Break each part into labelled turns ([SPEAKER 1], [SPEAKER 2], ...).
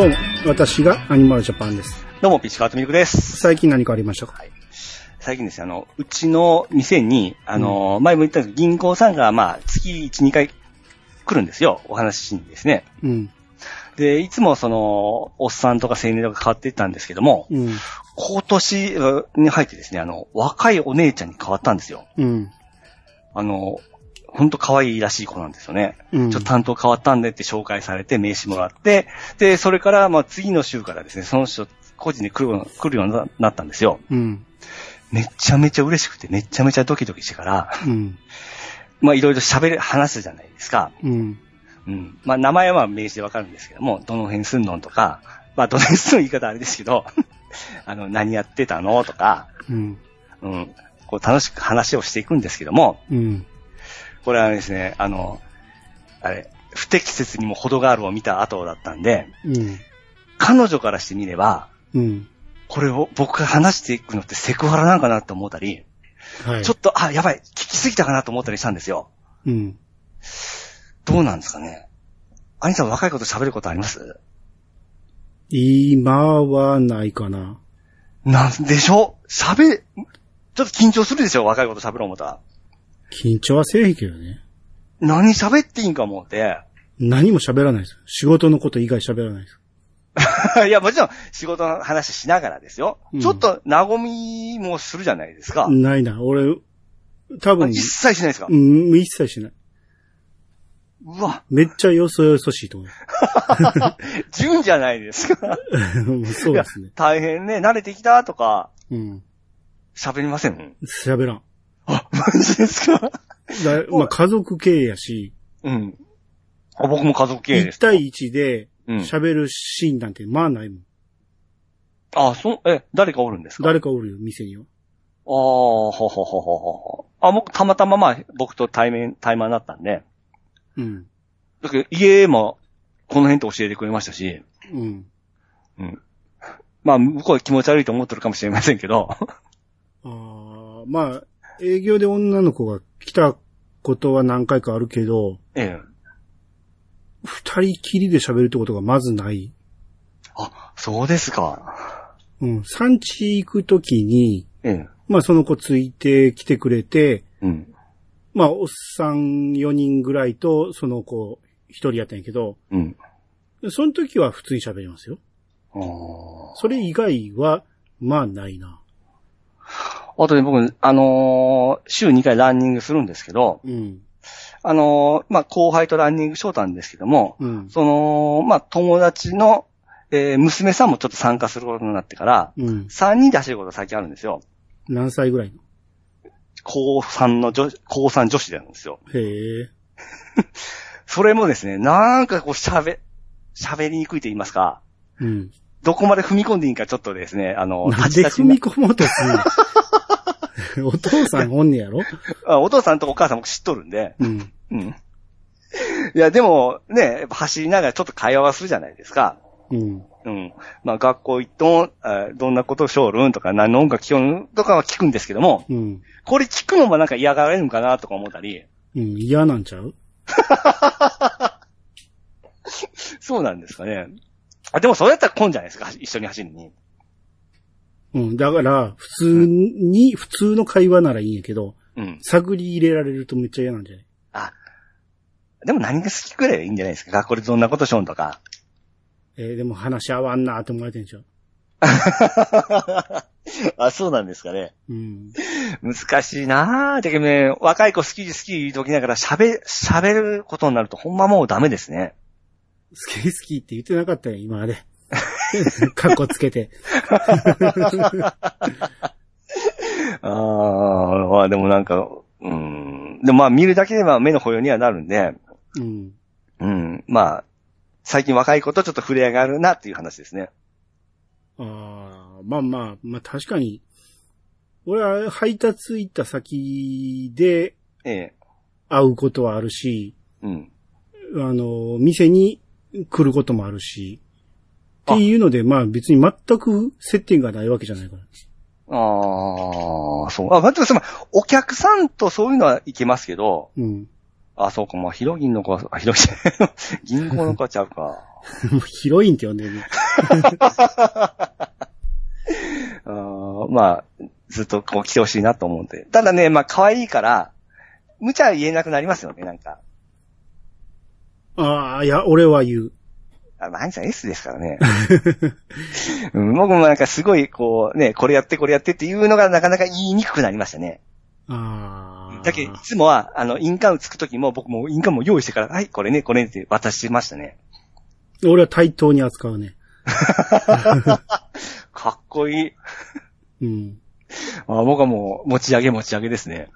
[SPEAKER 1] どうも、私がアニマルジャパンです。
[SPEAKER 2] どうも、ピッチカートミルクです。
[SPEAKER 1] 最近何かありましたか？
[SPEAKER 2] 最近ですね、あの、うちの店に、あの、前も言ったんですけど、銀行さんが、まあ、月1、2回来るんですよ。お話ししにですね。
[SPEAKER 1] うん。
[SPEAKER 2] で、いつもその、おっさんとか青年とか変わっていったんですけども、
[SPEAKER 1] うん。
[SPEAKER 2] 今年に入ってですね、あの、若いお姉ちゃんに変わったんですよ。
[SPEAKER 1] うん。
[SPEAKER 2] あの、ほんと可愛いらしい子なんですよね。
[SPEAKER 1] うん。
[SPEAKER 2] ちょっと担当変わったんでって紹介されて名刺もらって、で、それから、まあ次の週からですね、その人、個人に来るよう来るようにななったんですよ。
[SPEAKER 1] うん。
[SPEAKER 2] めちゃめちゃ嬉しくて、めちゃめちゃドキドキしてから、
[SPEAKER 1] うん。
[SPEAKER 2] まあいろいろ喋る、話すじゃないですか。
[SPEAKER 1] うん。
[SPEAKER 2] うん。まあ名前は名刺でわかるんですけども、どの辺すんのんとか、まあどの辺すんの言い方あれですけど、あの、何やってたのとか、
[SPEAKER 1] うん。
[SPEAKER 2] うん。こう楽しく話をしていくんですけども、
[SPEAKER 1] うん。
[SPEAKER 2] これはですね、あの、あれ、不適切にも程があるを見た後だったんで、
[SPEAKER 1] うん。
[SPEAKER 2] 彼女からしてみれば、
[SPEAKER 1] うん。
[SPEAKER 2] これを僕が話していくのってセクハラなんかなって思ったり、
[SPEAKER 1] はい。
[SPEAKER 2] ちょっと、あ、やばい、聞きすぎたかなと思ったりしたんですよ。
[SPEAKER 1] うん。
[SPEAKER 2] どうなんですかね。アニさん若いこと喋ることあります？
[SPEAKER 1] 今はないかな。
[SPEAKER 2] なんでしょう？喋、ちょっと緊張するでしょ？若いこと喋ろう思ったら。
[SPEAKER 1] 緊張はせえへんけどね。
[SPEAKER 2] 何喋っていいんか思って。
[SPEAKER 1] 何も喋らないです。仕事のこと以外喋らないです。
[SPEAKER 2] いや、もちろん仕事の話しながらですよ。
[SPEAKER 1] うん
[SPEAKER 2] ちょっと和みもするじゃないですか。
[SPEAKER 1] ないな。俺、多分、
[SPEAKER 2] 一切しないですか、
[SPEAKER 1] うん、一切しない。
[SPEAKER 2] うわ、
[SPEAKER 1] めっちゃよそよそしいと思
[SPEAKER 2] 純じゃないですか。
[SPEAKER 1] う。そうですね。
[SPEAKER 2] 大変ね、慣れてきたとか、
[SPEAKER 1] うん。
[SPEAKER 2] 喋りません？
[SPEAKER 1] 喋らん。
[SPEAKER 2] あ、マジですか？
[SPEAKER 1] だまあ、家族経営やし、
[SPEAKER 2] うん。あ僕も家族経営です。
[SPEAKER 1] 一対一で
[SPEAKER 2] うん。
[SPEAKER 1] 喋るシーンなんてまあないもん。
[SPEAKER 2] あ、そう、え、誰かおるんですか？
[SPEAKER 1] 誰かおるよ、店には。
[SPEAKER 2] ああ、ほほほほほほ。あ、僕、たまたままあ、僕と対面、対マンになったんで、
[SPEAKER 1] うん。
[SPEAKER 2] だけど家も、この辺って教えてくれましたし、
[SPEAKER 1] うん。
[SPEAKER 2] うん。まあ、向こうは気持ち悪いと思ってるかもしれませんけど、
[SPEAKER 1] ああ、まあ、営業で女の子が来たことは何回かあるけど、
[SPEAKER 2] ええ。
[SPEAKER 1] 二人きりで喋るってことがまずない。
[SPEAKER 2] あ、そうですか。
[SPEAKER 1] うん。産地行くときに、
[SPEAKER 2] ええ。
[SPEAKER 1] まあその子ついてきてくれて、
[SPEAKER 2] うん。
[SPEAKER 1] まあおっさん4人ぐらいとその子一人やったんやけど、
[SPEAKER 2] うん。
[SPEAKER 1] その時は普通に喋りますよ。
[SPEAKER 2] あー
[SPEAKER 1] それ以外は、まあないな。
[SPEAKER 2] あとね、僕、あのー週2回ランニングするんですけど、
[SPEAKER 1] うん。
[SPEAKER 2] あのーまあ、後輩とランニングしようたんですけども、
[SPEAKER 1] うん。
[SPEAKER 2] その、まあ、友達の、えー娘さんもちょっと参加することになってから、
[SPEAKER 1] うん。
[SPEAKER 2] 3人で走ることが最近あるんですよ。
[SPEAKER 1] 何歳ぐらいの？
[SPEAKER 2] 高3の女、高3女子でなんですよ。
[SPEAKER 1] へえ。
[SPEAKER 2] それもですね、なんかこう喋、喋りにくいと言いますか、
[SPEAKER 1] うん。
[SPEAKER 2] どこまで踏み込んでいいんかちょっとですね、あの、
[SPEAKER 1] なんで踏み込もうとするの？お父さんおんねやろ？
[SPEAKER 2] あお父さんとお母さんも知っとるんで、
[SPEAKER 1] うん。
[SPEAKER 2] うん。いや、でも、ね、やっぱ走りながらちょっと会話はするじゃないですか。
[SPEAKER 1] うん。
[SPEAKER 2] うん。まあ、学校行っと、あどんなことしょるんとか、何の音楽聴くんとかは聞くんですけども、
[SPEAKER 1] うん。
[SPEAKER 2] これ聞くのもなんか嫌がられるのかなとか思ったり、
[SPEAKER 1] うん。嫌なんちゃう？
[SPEAKER 2] そうなんですかね。あ、でもそれやったら来んじゃないですか、一緒に走りに。
[SPEAKER 1] うん。だから、普通に、普通の会話ならいいんやけど、
[SPEAKER 2] うん。
[SPEAKER 1] 探り入れられるとめっちゃ嫌なんじゃない？
[SPEAKER 2] あ、でも何が好きくらいがいいんじゃないですか？学校でどんなことしょんとか。
[SPEAKER 1] えーでも話合わんなって思われてんじゃん。
[SPEAKER 2] あ、そうなんですかね。
[SPEAKER 1] うん。
[SPEAKER 2] 難しいなぁ。だけどね、若い子好き好き言うときながら喋、喋ることになるとほんまもうダメですね。
[SPEAKER 1] 好き好きって言ってなかったよ、今まで。カッコつけて。
[SPEAKER 2] ああ、まあでもなんか、うん。でもまあ見るだけでは目の保養にはなるんで、
[SPEAKER 1] うん。
[SPEAKER 2] うん。まあ、最近若い子とちょっと触れ上がるなっていう話ですね。
[SPEAKER 1] ああ、まあまあ、まあ確かに、俺は配達行った先で
[SPEAKER 2] ええ。
[SPEAKER 1] 会うことはあるし、
[SPEAKER 2] うん。
[SPEAKER 1] あの、店に来ることもあるし、っていうので、まあ別に全く接点がないわけじゃないから。
[SPEAKER 2] ああ、そう。あ、待ってください。お客さんとそういうのはいけますけど、
[SPEAKER 1] うん。
[SPEAKER 2] あ、そうか、まあ、ヒロギンの子は、あ、ヒロギン、銀行の子はちゃうか。
[SPEAKER 1] もうヒロインって呼んでるね。
[SPEAKER 2] あーまあ、ずっとこう来てほしいなと思うんで。ただね、まあ、可愛いから、無茶言えなくなりますよね、なんか。
[SPEAKER 1] ああ、いや、俺は言う。
[SPEAKER 2] あ、まあ、アニさん S ですからね。うん、僕もなんかすごい、こう、ね、これやってこれやってっていうのがなかなか言いにくくなりましたね。
[SPEAKER 1] ああ。
[SPEAKER 2] だけどいつもは、あの、印鑑つくときも僕も印鑑も用意してから、はい、これね、これねって渡してましたね。
[SPEAKER 1] 俺は対等に扱うね。
[SPEAKER 2] かっこいい。
[SPEAKER 1] うん。
[SPEAKER 2] あ僕はもう、持ち上げ持ち上げですね。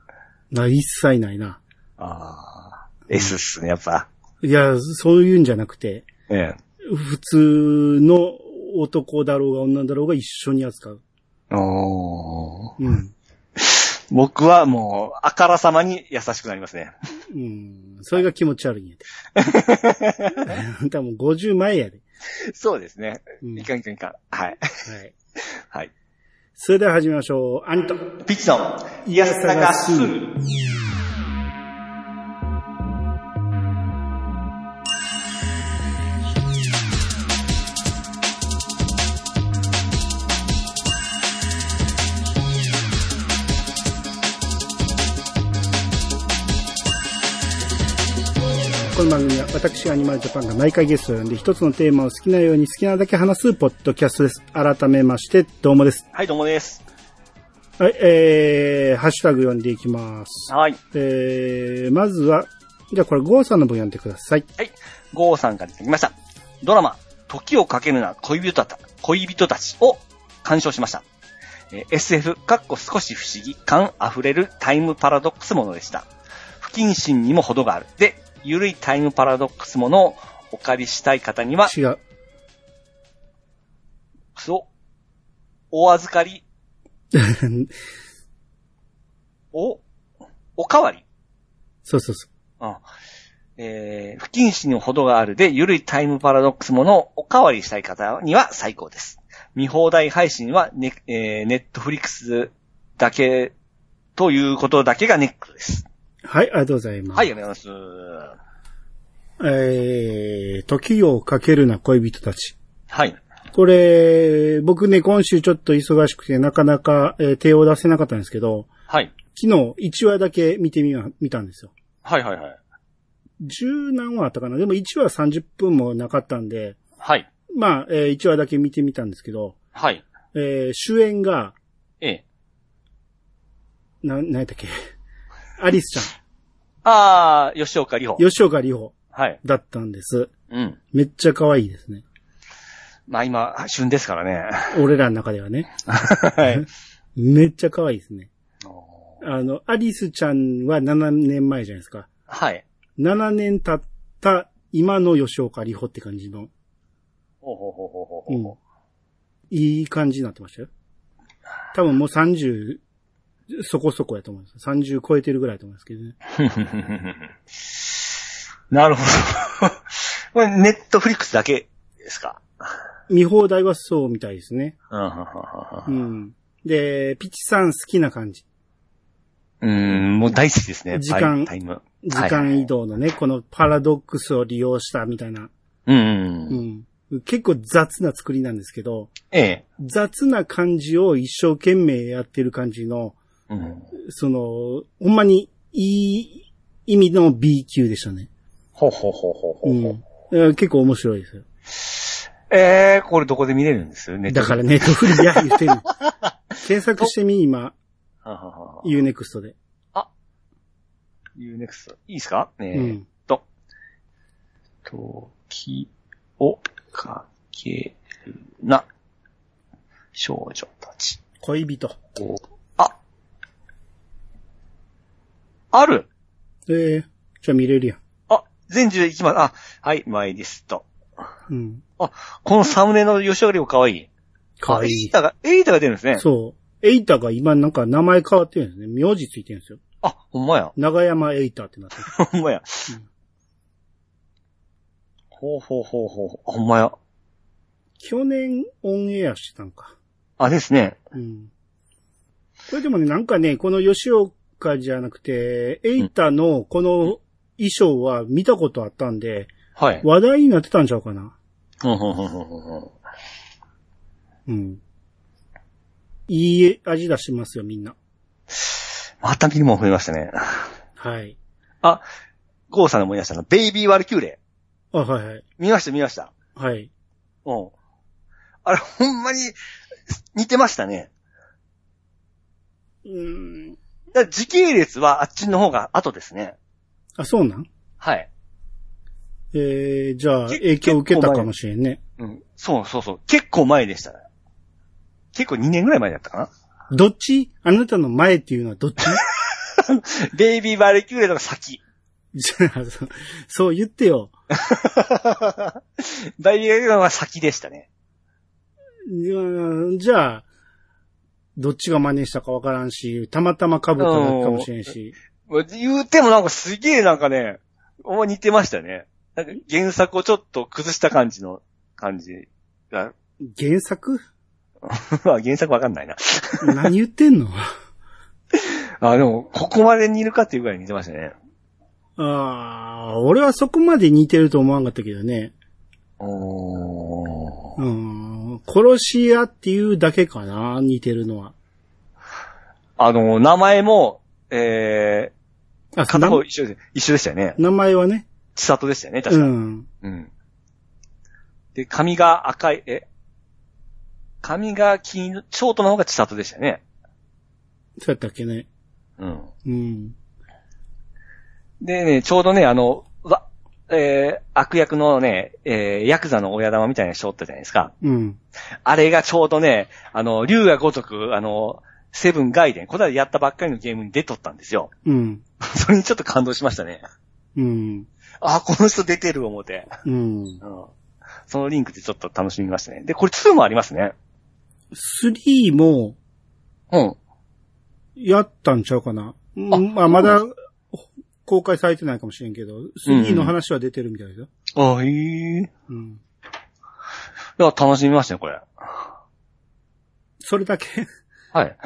[SPEAKER 1] な、一切ないな。
[SPEAKER 2] ああ、S っすね、やっぱ。
[SPEAKER 1] いや、そういうんじゃなくて、
[SPEAKER 2] ええ。
[SPEAKER 1] 普通の男だろうが女だろうが一緒に扱う。
[SPEAKER 2] おー
[SPEAKER 1] うん。
[SPEAKER 2] 僕はもう、あからさまに優しくなりますね。
[SPEAKER 1] うん。それが気持ち悪いんやで。あんたもう50前やで。
[SPEAKER 2] そうですね。
[SPEAKER 1] うん
[SPEAKER 2] いかんいかんいかん。はい。
[SPEAKER 1] はい。
[SPEAKER 2] はい。
[SPEAKER 1] それでは始めましょう。アニと。
[SPEAKER 2] ピッチの、イヤサガ
[SPEAKER 1] この番組は私アニマルジャパンが毎回ゲストを呼んで一つのテーマを好きなように好きなだけ話すポッドキャストです。改めまして、どうもです。
[SPEAKER 2] はい、どうもです。
[SPEAKER 1] はい、えー、ハッシュタグ読んでいきます。
[SPEAKER 2] はい。
[SPEAKER 1] えー、まずは、じゃあこれゴーさんの分読んでください。
[SPEAKER 2] はい。ゴーさんからいただきました。ドラマ、時をかけるな恋人た恋人たちを鑑賞しました。えー SF、かっこ少し不思議、感溢れるタイムパラドックスものでした。不謹慎にも程がある。で、ゆるいタイムパラドックスものをお借りしたい方には、
[SPEAKER 1] 違う。
[SPEAKER 2] そう、お預かり、お、おかわり。
[SPEAKER 1] そうそうそ
[SPEAKER 2] うんえー、不謹慎にも程があるで、ゆるいタイムパラドックスものをおかわりしたい方には最高です。見放題配信はネ、えー、ネットフリックスだけ、ということだけがネックです。
[SPEAKER 1] う。はい、ありがとうございます。
[SPEAKER 2] はい、ありがとうございます。
[SPEAKER 1] えー、時をかけるな恋人たち。
[SPEAKER 2] はい。
[SPEAKER 1] これ、僕ね、今週ちょっと忙しくてなかなか、えー手を出せなかったんですけど、
[SPEAKER 2] はい。
[SPEAKER 1] 昨日1話だけ見てみま、見たんですよ。
[SPEAKER 2] はいはいはい。
[SPEAKER 1] 十何話あったかな？でも1話30分もなかったんで、
[SPEAKER 2] はい。
[SPEAKER 1] まあ、え1話だけ見てみたんですけど、
[SPEAKER 2] はい。
[SPEAKER 1] えー主演が、
[SPEAKER 2] ええ。
[SPEAKER 1] な、なんやったっけ？アリスち
[SPEAKER 2] あー、吉岡里帆
[SPEAKER 1] ゃん、。吉岡里帆
[SPEAKER 2] はい。
[SPEAKER 1] だったんです。
[SPEAKER 2] うん。
[SPEAKER 1] めっちゃ可愛いですね。
[SPEAKER 2] まあ今、旬ですからね。
[SPEAKER 1] 俺らの中ではね。
[SPEAKER 2] はい。
[SPEAKER 1] めっちゃ可愛いですね。あの、アリスちゃんは7年前じゃないですか。
[SPEAKER 2] はい。
[SPEAKER 1] 7年経った今の吉岡里帆って感じの、
[SPEAKER 2] ほうほうほうほうほ
[SPEAKER 1] う
[SPEAKER 2] うほ
[SPEAKER 1] ん。いい感じになってましたよ。多分もう30、そこそこやと思います。30超えてるぐらいだと思いますけどね。
[SPEAKER 2] う。なるほど。これ、ネットフリックスだけですか？
[SPEAKER 1] 見放題はそうみたいですね。
[SPEAKER 2] うん
[SPEAKER 1] うん。で、ピチさん好きな感じ。
[SPEAKER 2] うん、もう大好きですね。
[SPEAKER 1] 時間。時間移動のね、このパラドックスを利用したみたいな。
[SPEAKER 2] うんうん。
[SPEAKER 1] うん。結構雑な作りなんですけど、
[SPEAKER 2] ええ。
[SPEAKER 1] 雑な感じを一生懸命やってる感じの、
[SPEAKER 2] うん。
[SPEAKER 1] その、ほんまにいい意味の B 級でしたね。
[SPEAKER 2] ほうほうほうほうほ
[SPEAKER 1] う
[SPEAKER 2] うほう。
[SPEAKER 1] ん。えー結構面白いですよ。
[SPEAKER 2] ええこれどこで見れるんですネット
[SPEAKER 1] だからネットフリや言ってる。検索してみ、今、U-NEXT で。
[SPEAKER 2] ユーネクスト。いいですか？え
[SPEAKER 1] う
[SPEAKER 2] ーっ
[SPEAKER 1] ん。
[SPEAKER 2] と。時をかけるな。少女たち
[SPEAKER 1] 恋人。
[SPEAKER 2] を。あある？
[SPEAKER 1] えー、じゃあ見れるやん。
[SPEAKER 2] あ、全10いきます。あ、はい、マイリスト。
[SPEAKER 1] うん。
[SPEAKER 2] このサムネの吉岡里帆かわいい。
[SPEAKER 1] かわいい。
[SPEAKER 2] あエイタが、エイタが出るんですね。
[SPEAKER 1] そう。エイタが今なんか名前変わってるんですね。名字ついてるんですよ。
[SPEAKER 2] あ、ほんまや。
[SPEAKER 1] 長山エイタってなってる。
[SPEAKER 2] ほんまや。
[SPEAKER 1] うん
[SPEAKER 2] ほうほうほうほう。あほんまや。
[SPEAKER 1] 去年オンエアしてたんか。
[SPEAKER 2] あ、ですね。
[SPEAKER 1] うん。これでもね、なんかね、この吉岡じゃなくて、エイタのこの衣装は見たことあったんで、
[SPEAKER 2] はい。
[SPEAKER 1] 話題になってたんちゃうかな。
[SPEAKER 2] うんうんうんうんうん
[SPEAKER 1] うん。いい味出してますよ、みんな。
[SPEAKER 2] また見るもん増えましたね。
[SPEAKER 1] はい。
[SPEAKER 2] あ、ゴーさんの思い出したの。ベイビーワルキューレ。
[SPEAKER 1] あ、はいはい。
[SPEAKER 2] 見ました見ました。
[SPEAKER 1] はい。
[SPEAKER 2] うん。あれ、ほんまに、似てましたね。
[SPEAKER 1] うーん。
[SPEAKER 2] だ時系列はあっちの方が後ですね。
[SPEAKER 1] あ、そうなん？
[SPEAKER 2] はい。
[SPEAKER 1] えー、じゃあ、
[SPEAKER 2] け
[SPEAKER 1] 影響受けたかもしれんね。
[SPEAKER 2] うん。そうそうそう。結構前でしたね。結構2年ぐらい前だったかな。
[SPEAKER 1] どっち？あなたの前っていうのはどっち？
[SPEAKER 2] ベイビーバルキューレとか先。
[SPEAKER 1] そう言ってよ。
[SPEAKER 2] ベイビーバルキューレの方が先でしたね。
[SPEAKER 1] じゃあ、どっちが真似したかわからんし、たまたま被っただけかもしれんし。
[SPEAKER 2] 言うてもなんかすげえなんかね、お前似てましたね。なんか原作をちょっと崩した感じの感じが。
[SPEAKER 1] 原作？
[SPEAKER 2] まあ原作わかんないな。
[SPEAKER 1] 何言ってんの？
[SPEAKER 2] あ、でも、ここまで似るかっていうぐらい似てましたね。
[SPEAKER 1] ああ、俺はそこまで似てると思わんかったけどね。
[SPEAKER 2] おー。
[SPEAKER 1] うん。殺し屋っていうだけかな、似てるのは。
[SPEAKER 2] あの、名前も、え
[SPEAKER 1] あ、
[SPEAKER 2] ー、片
[SPEAKER 1] な
[SPEAKER 2] 方一緒で、一緒でしたよね。
[SPEAKER 1] 名前はね？
[SPEAKER 2] 千里でしたよね、確か。
[SPEAKER 1] うん。
[SPEAKER 2] うん。で、髪が赤い、え？髪が金色、ショートの方が千里でしたよね。
[SPEAKER 1] そうやったっけね。
[SPEAKER 2] うん。
[SPEAKER 1] うん。
[SPEAKER 2] でね、ちょうどね、あの、わ、えー、悪役のね、えー、ヤクザの親玉みたいな人おったじゃないですか。
[SPEAKER 1] うん。
[SPEAKER 2] あれがちょうどね、あの、竜が如く、あの、セブンガイデン、この間やったばっかりのゲームに出とったんですよ。
[SPEAKER 1] うん。
[SPEAKER 2] それにちょっと感動しましたね。
[SPEAKER 1] うん。
[SPEAKER 2] あ、この人出てる思って。
[SPEAKER 1] うん。
[SPEAKER 2] うん。そのリンクでちょっと楽しみましたね。で、これ2もありますね。
[SPEAKER 1] 3も、
[SPEAKER 2] うん。
[SPEAKER 1] やったんちゃうかな。うんまあ、まだ、公開されてないかもしれんけど、3の話は出てるみたいだよ。
[SPEAKER 2] あ、へえ。
[SPEAKER 1] うん。
[SPEAKER 2] いや、楽しみましたね、これ。
[SPEAKER 1] それだけ？
[SPEAKER 2] はい。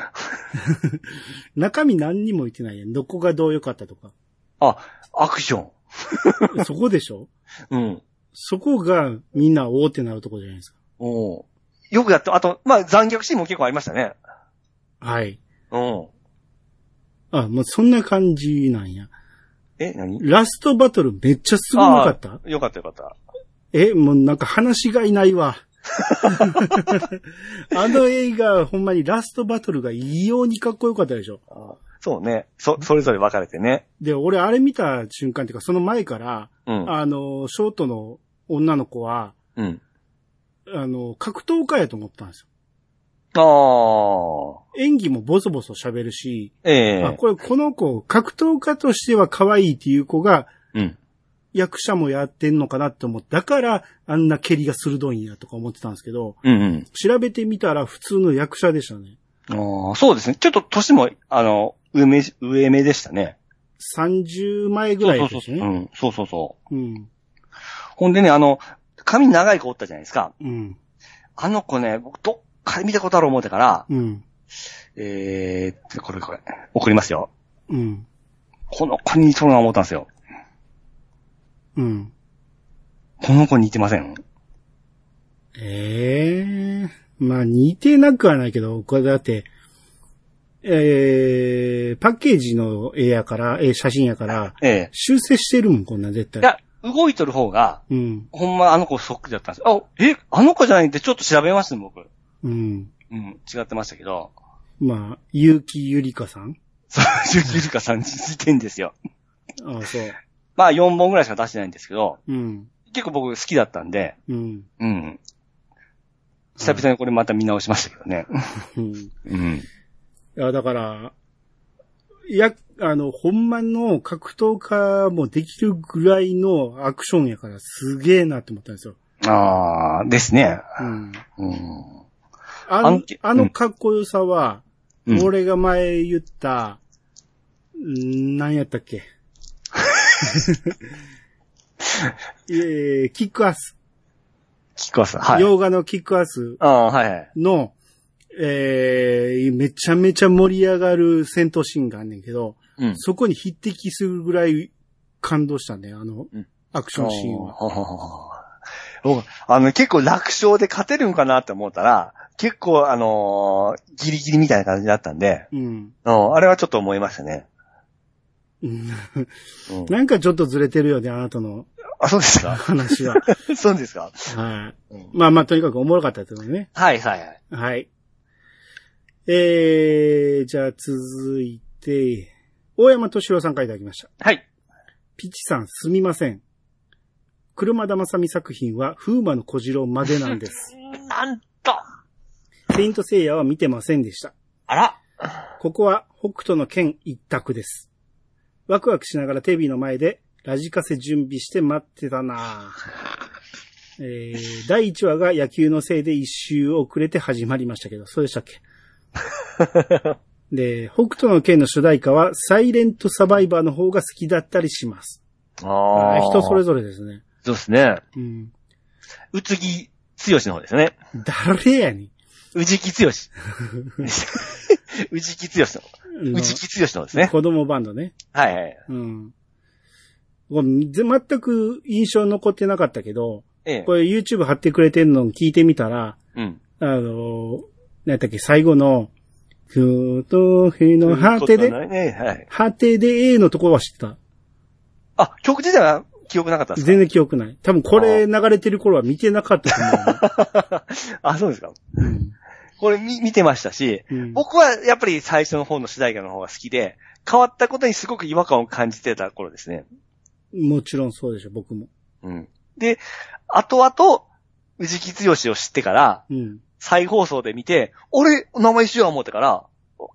[SPEAKER 1] 中身何にも言ってないやん。どこがどう良かったとか。
[SPEAKER 2] あ、アクション。
[SPEAKER 1] そこでしょ？
[SPEAKER 2] うん。
[SPEAKER 1] そこがみんな大手なるとこじゃないですか。
[SPEAKER 2] おーよくやって、あと、まあ、残虐シーンも結構ありましたね。
[SPEAKER 1] はい。
[SPEAKER 2] うん。
[SPEAKER 1] あ、もうそんな感じなんや。
[SPEAKER 2] え、何？
[SPEAKER 1] ラストバトルめっちゃすごかった？
[SPEAKER 2] よかったよかった。
[SPEAKER 1] え、もうなんか話がいないわ。あの映画、ほんまにラストバトルが異様にかっこよかったでしょ。
[SPEAKER 2] あーそうね。そ、それぞれ分かれてね。
[SPEAKER 1] で、俺あれ見た瞬間っていうか、その前から、
[SPEAKER 2] うん。
[SPEAKER 1] あの、ショートの女の子は、
[SPEAKER 2] うん。
[SPEAKER 1] あの、格闘家やと思ったんです
[SPEAKER 2] あ
[SPEAKER 1] よ。
[SPEAKER 2] あ。
[SPEAKER 1] 演技もボソボソ喋るし、
[SPEAKER 2] ええ
[SPEAKER 1] あ、これこの子、格闘家としては可愛いっていう子が、
[SPEAKER 2] うん。
[SPEAKER 1] 役者もやってんのかなって思って、だからあんな蹴りが鋭いんやとか思ってたんですけど、
[SPEAKER 2] うんうん。
[SPEAKER 1] 調べてみたら普通の役者でしたね。
[SPEAKER 2] ああ、そうですね。ちょっと年も、あの、上目、上目でしたね。
[SPEAKER 1] 30前ぐらい
[SPEAKER 2] そうそうそう。うん。そうそうそう。
[SPEAKER 1] うん。
[SPEAKER 2] ほんでね、あの、髪長い子おったじゃないですか。
[SPEAKER 1] うん。
[SPEAKER 2] あの子ね、僕どっかで見たことある思ってから、
[SPEAKER 1] うん。
[SPEAKER 2] えー、これこれ、送りますよ。
[SPEAKER 1] うん。
[SPEAKER 2] この子に似とるな思ったんですよ。
[SPEAKER 1] うん。
[SPEAKER 2] この子似てません？
[SPEAKER 1] ええまあ似てなくはないけど、これだって、えー、パッケージの絵やから、えー写真やから、
[SPEAKER 2] ええ。
[SPEAKER 1] 修正してるもん、こんなん絶対。
[SPEAKER 2] いや、動いとる方が、
[SPEAKER 1] うん。
[SPEAKER 2] ほんまあの子そっくりだったんですよ。あ、え、あの子じゃないってちょっと調べましたね、僕。
[SPEAKER 1] うん。
[SPEAKER 2] うん、違ってましたけど。
[SPEAKER 1] まあ、結城ゆりかさん？
[SPEAKER 2] そう、ジュリカさんに似てんですよ。
[SPEAKER 1] ああ、そう。
[SPEAKER 2] まあ4本ぐらいしか出してないんですけど、
[SPEAKER 1] うん。
[SPEAKER 2] 結構僕好きだったんで、
[SPEAKER 1] うん。
[SPEAKER 2] うん。久々にこれまた見直しましたけどね。
[SPEAKER 1] うん。
[SPEAKER 2] うん。
[SPEAKER 1] いや、だから、いや、あの、ほんまの格闘家もできるぐらいのアクションやからすげえなって思ったんですよ。
[SPEAKER 2] あー、ですね。
[SPEAKER 1] うん。
[SPEAKER 2] うん。
[SPEAKER 1] あの
[SPEAKER 2] あ
[SPEAKER 1] のかっこよさは、
[SPEAKER 2] うん
[SPEAKER 1] 俺が前言った、ん何やったっけ？えー、キックアス。
[SPEAKER 2] 聞くわさ。はい。
[SPEAKER 1] 洋画のキックアス
[SPEAKER 2] ああ、はいはい。
[SPEAKER 1] の、えー、めちゃめちゃ盛り上がる戦闘シーンがあんねんけど、
[SPEAKER 2] うん。
[SPEAKER 1] そこに匹敵するぐらい感動したね、あの
[SPEAKER 2] うん、
[SPEAKER 1] アクションシーンは。
[SPEAKER 2] は。僕あの、結構楽勝で勝てるんかなって思ったら、結構あのーギリギリみたいな感じだったんで、
[SPEAKER 1] うん。
[SPEAKER 2] うん、あれはちょっと思いましたね。
[SPEAKER 1] うん
[SPEAKER 2] うん、
[SPEAKER 1] なんかちょっとずれてるよね、あなたの
[SPEAKER 2] あ、そうですか？
[SPEAKER 1] 話は。
[SPEAKER 2] そうですか、
[SPEAKER 1] はい。
[SPEAKER 2] うん
[SPEAKER 1] まあまあ、とにかくおもろかったですよね。
[SPEAKER 2] はいはいはい。
[SPEAKER 1] はい。えー、じゃあ続いて、大山敏郎さんからいただきました。
[SPEAKER 2] はい。
[SPEAKER 1] ピチさんすみません。車田正美作品は風魔の小次郎までなんです。
[SPEAKER 2] なんと
[SPEAKER 1] セイントセイヤは見てませんでした。
[SPEAKER 2] あら
[SPEAKER 1] ここは北斗の剣一択です。ワクワクしながらテレビの前でラジカセ準備して待ってたなぁえー、第1話が野球のせいで一周遅れて始まりましたけど、そうでしたっけ？で、北斗の剣の主題歌はサイレントサバイバーの方が好きだったりします。
[SPEAKER 2] ああ。
[SPEAKER 1] 人それぞれですね。
[SPEAKER 2] そうですね。
[SPEAKER 1] うん。
[SPEAKER 2] 宇津木剛の方ですね。
[SPEAKER 1] 誰やねん。
[SPEAKER 2] 宇治木剛。宇治木剛の。宇治木剛の方ですね。
[SPEAKER 1] 子供バンドね。
[SPEAKER 2] はいはい。
[SPEAKER 1] うん。全く印象残ってなかったけど、
[SPEAKER 2] ええ。
[SPEAKER 1] これ YouTube 貼ってくれてんの聞いてみたら、
[SPEAKER 2] うん。
[SPEAKER 1] あの、何やったっけ、最後の、ふーと日の果てで、
[SPEAKER 2] ね、はい。
[SPEAKER 1] 果てで A のところは知ってた。
[SPEAKER 2] あ、曲自体は記憶なかったですか？
[SPEAKER 1] 全然記憶ない。多分これ流れてる頃は見てなかったと思
[SPEAKER 2] あ、そうですか。
[SPEAKER 1] う。うん
[SPEAKER 2] これ見見てましたし、
[SPEAKER 1] うん
[SPEAKER 2] 僕はやっぱり最初の方の主題歌の方が好きで、変わったことにすごく違和感を感じてた頃ですね。
[SPEAKER 1] もちろんそうでしょ、僕も。
[SPEAKER 2] うん。で、後々、宇治木剛を知ってから、
[SPEAKER 1] うん。
[SPEAKER 2] 再放送で見て、俺、名前一緒や思ってから、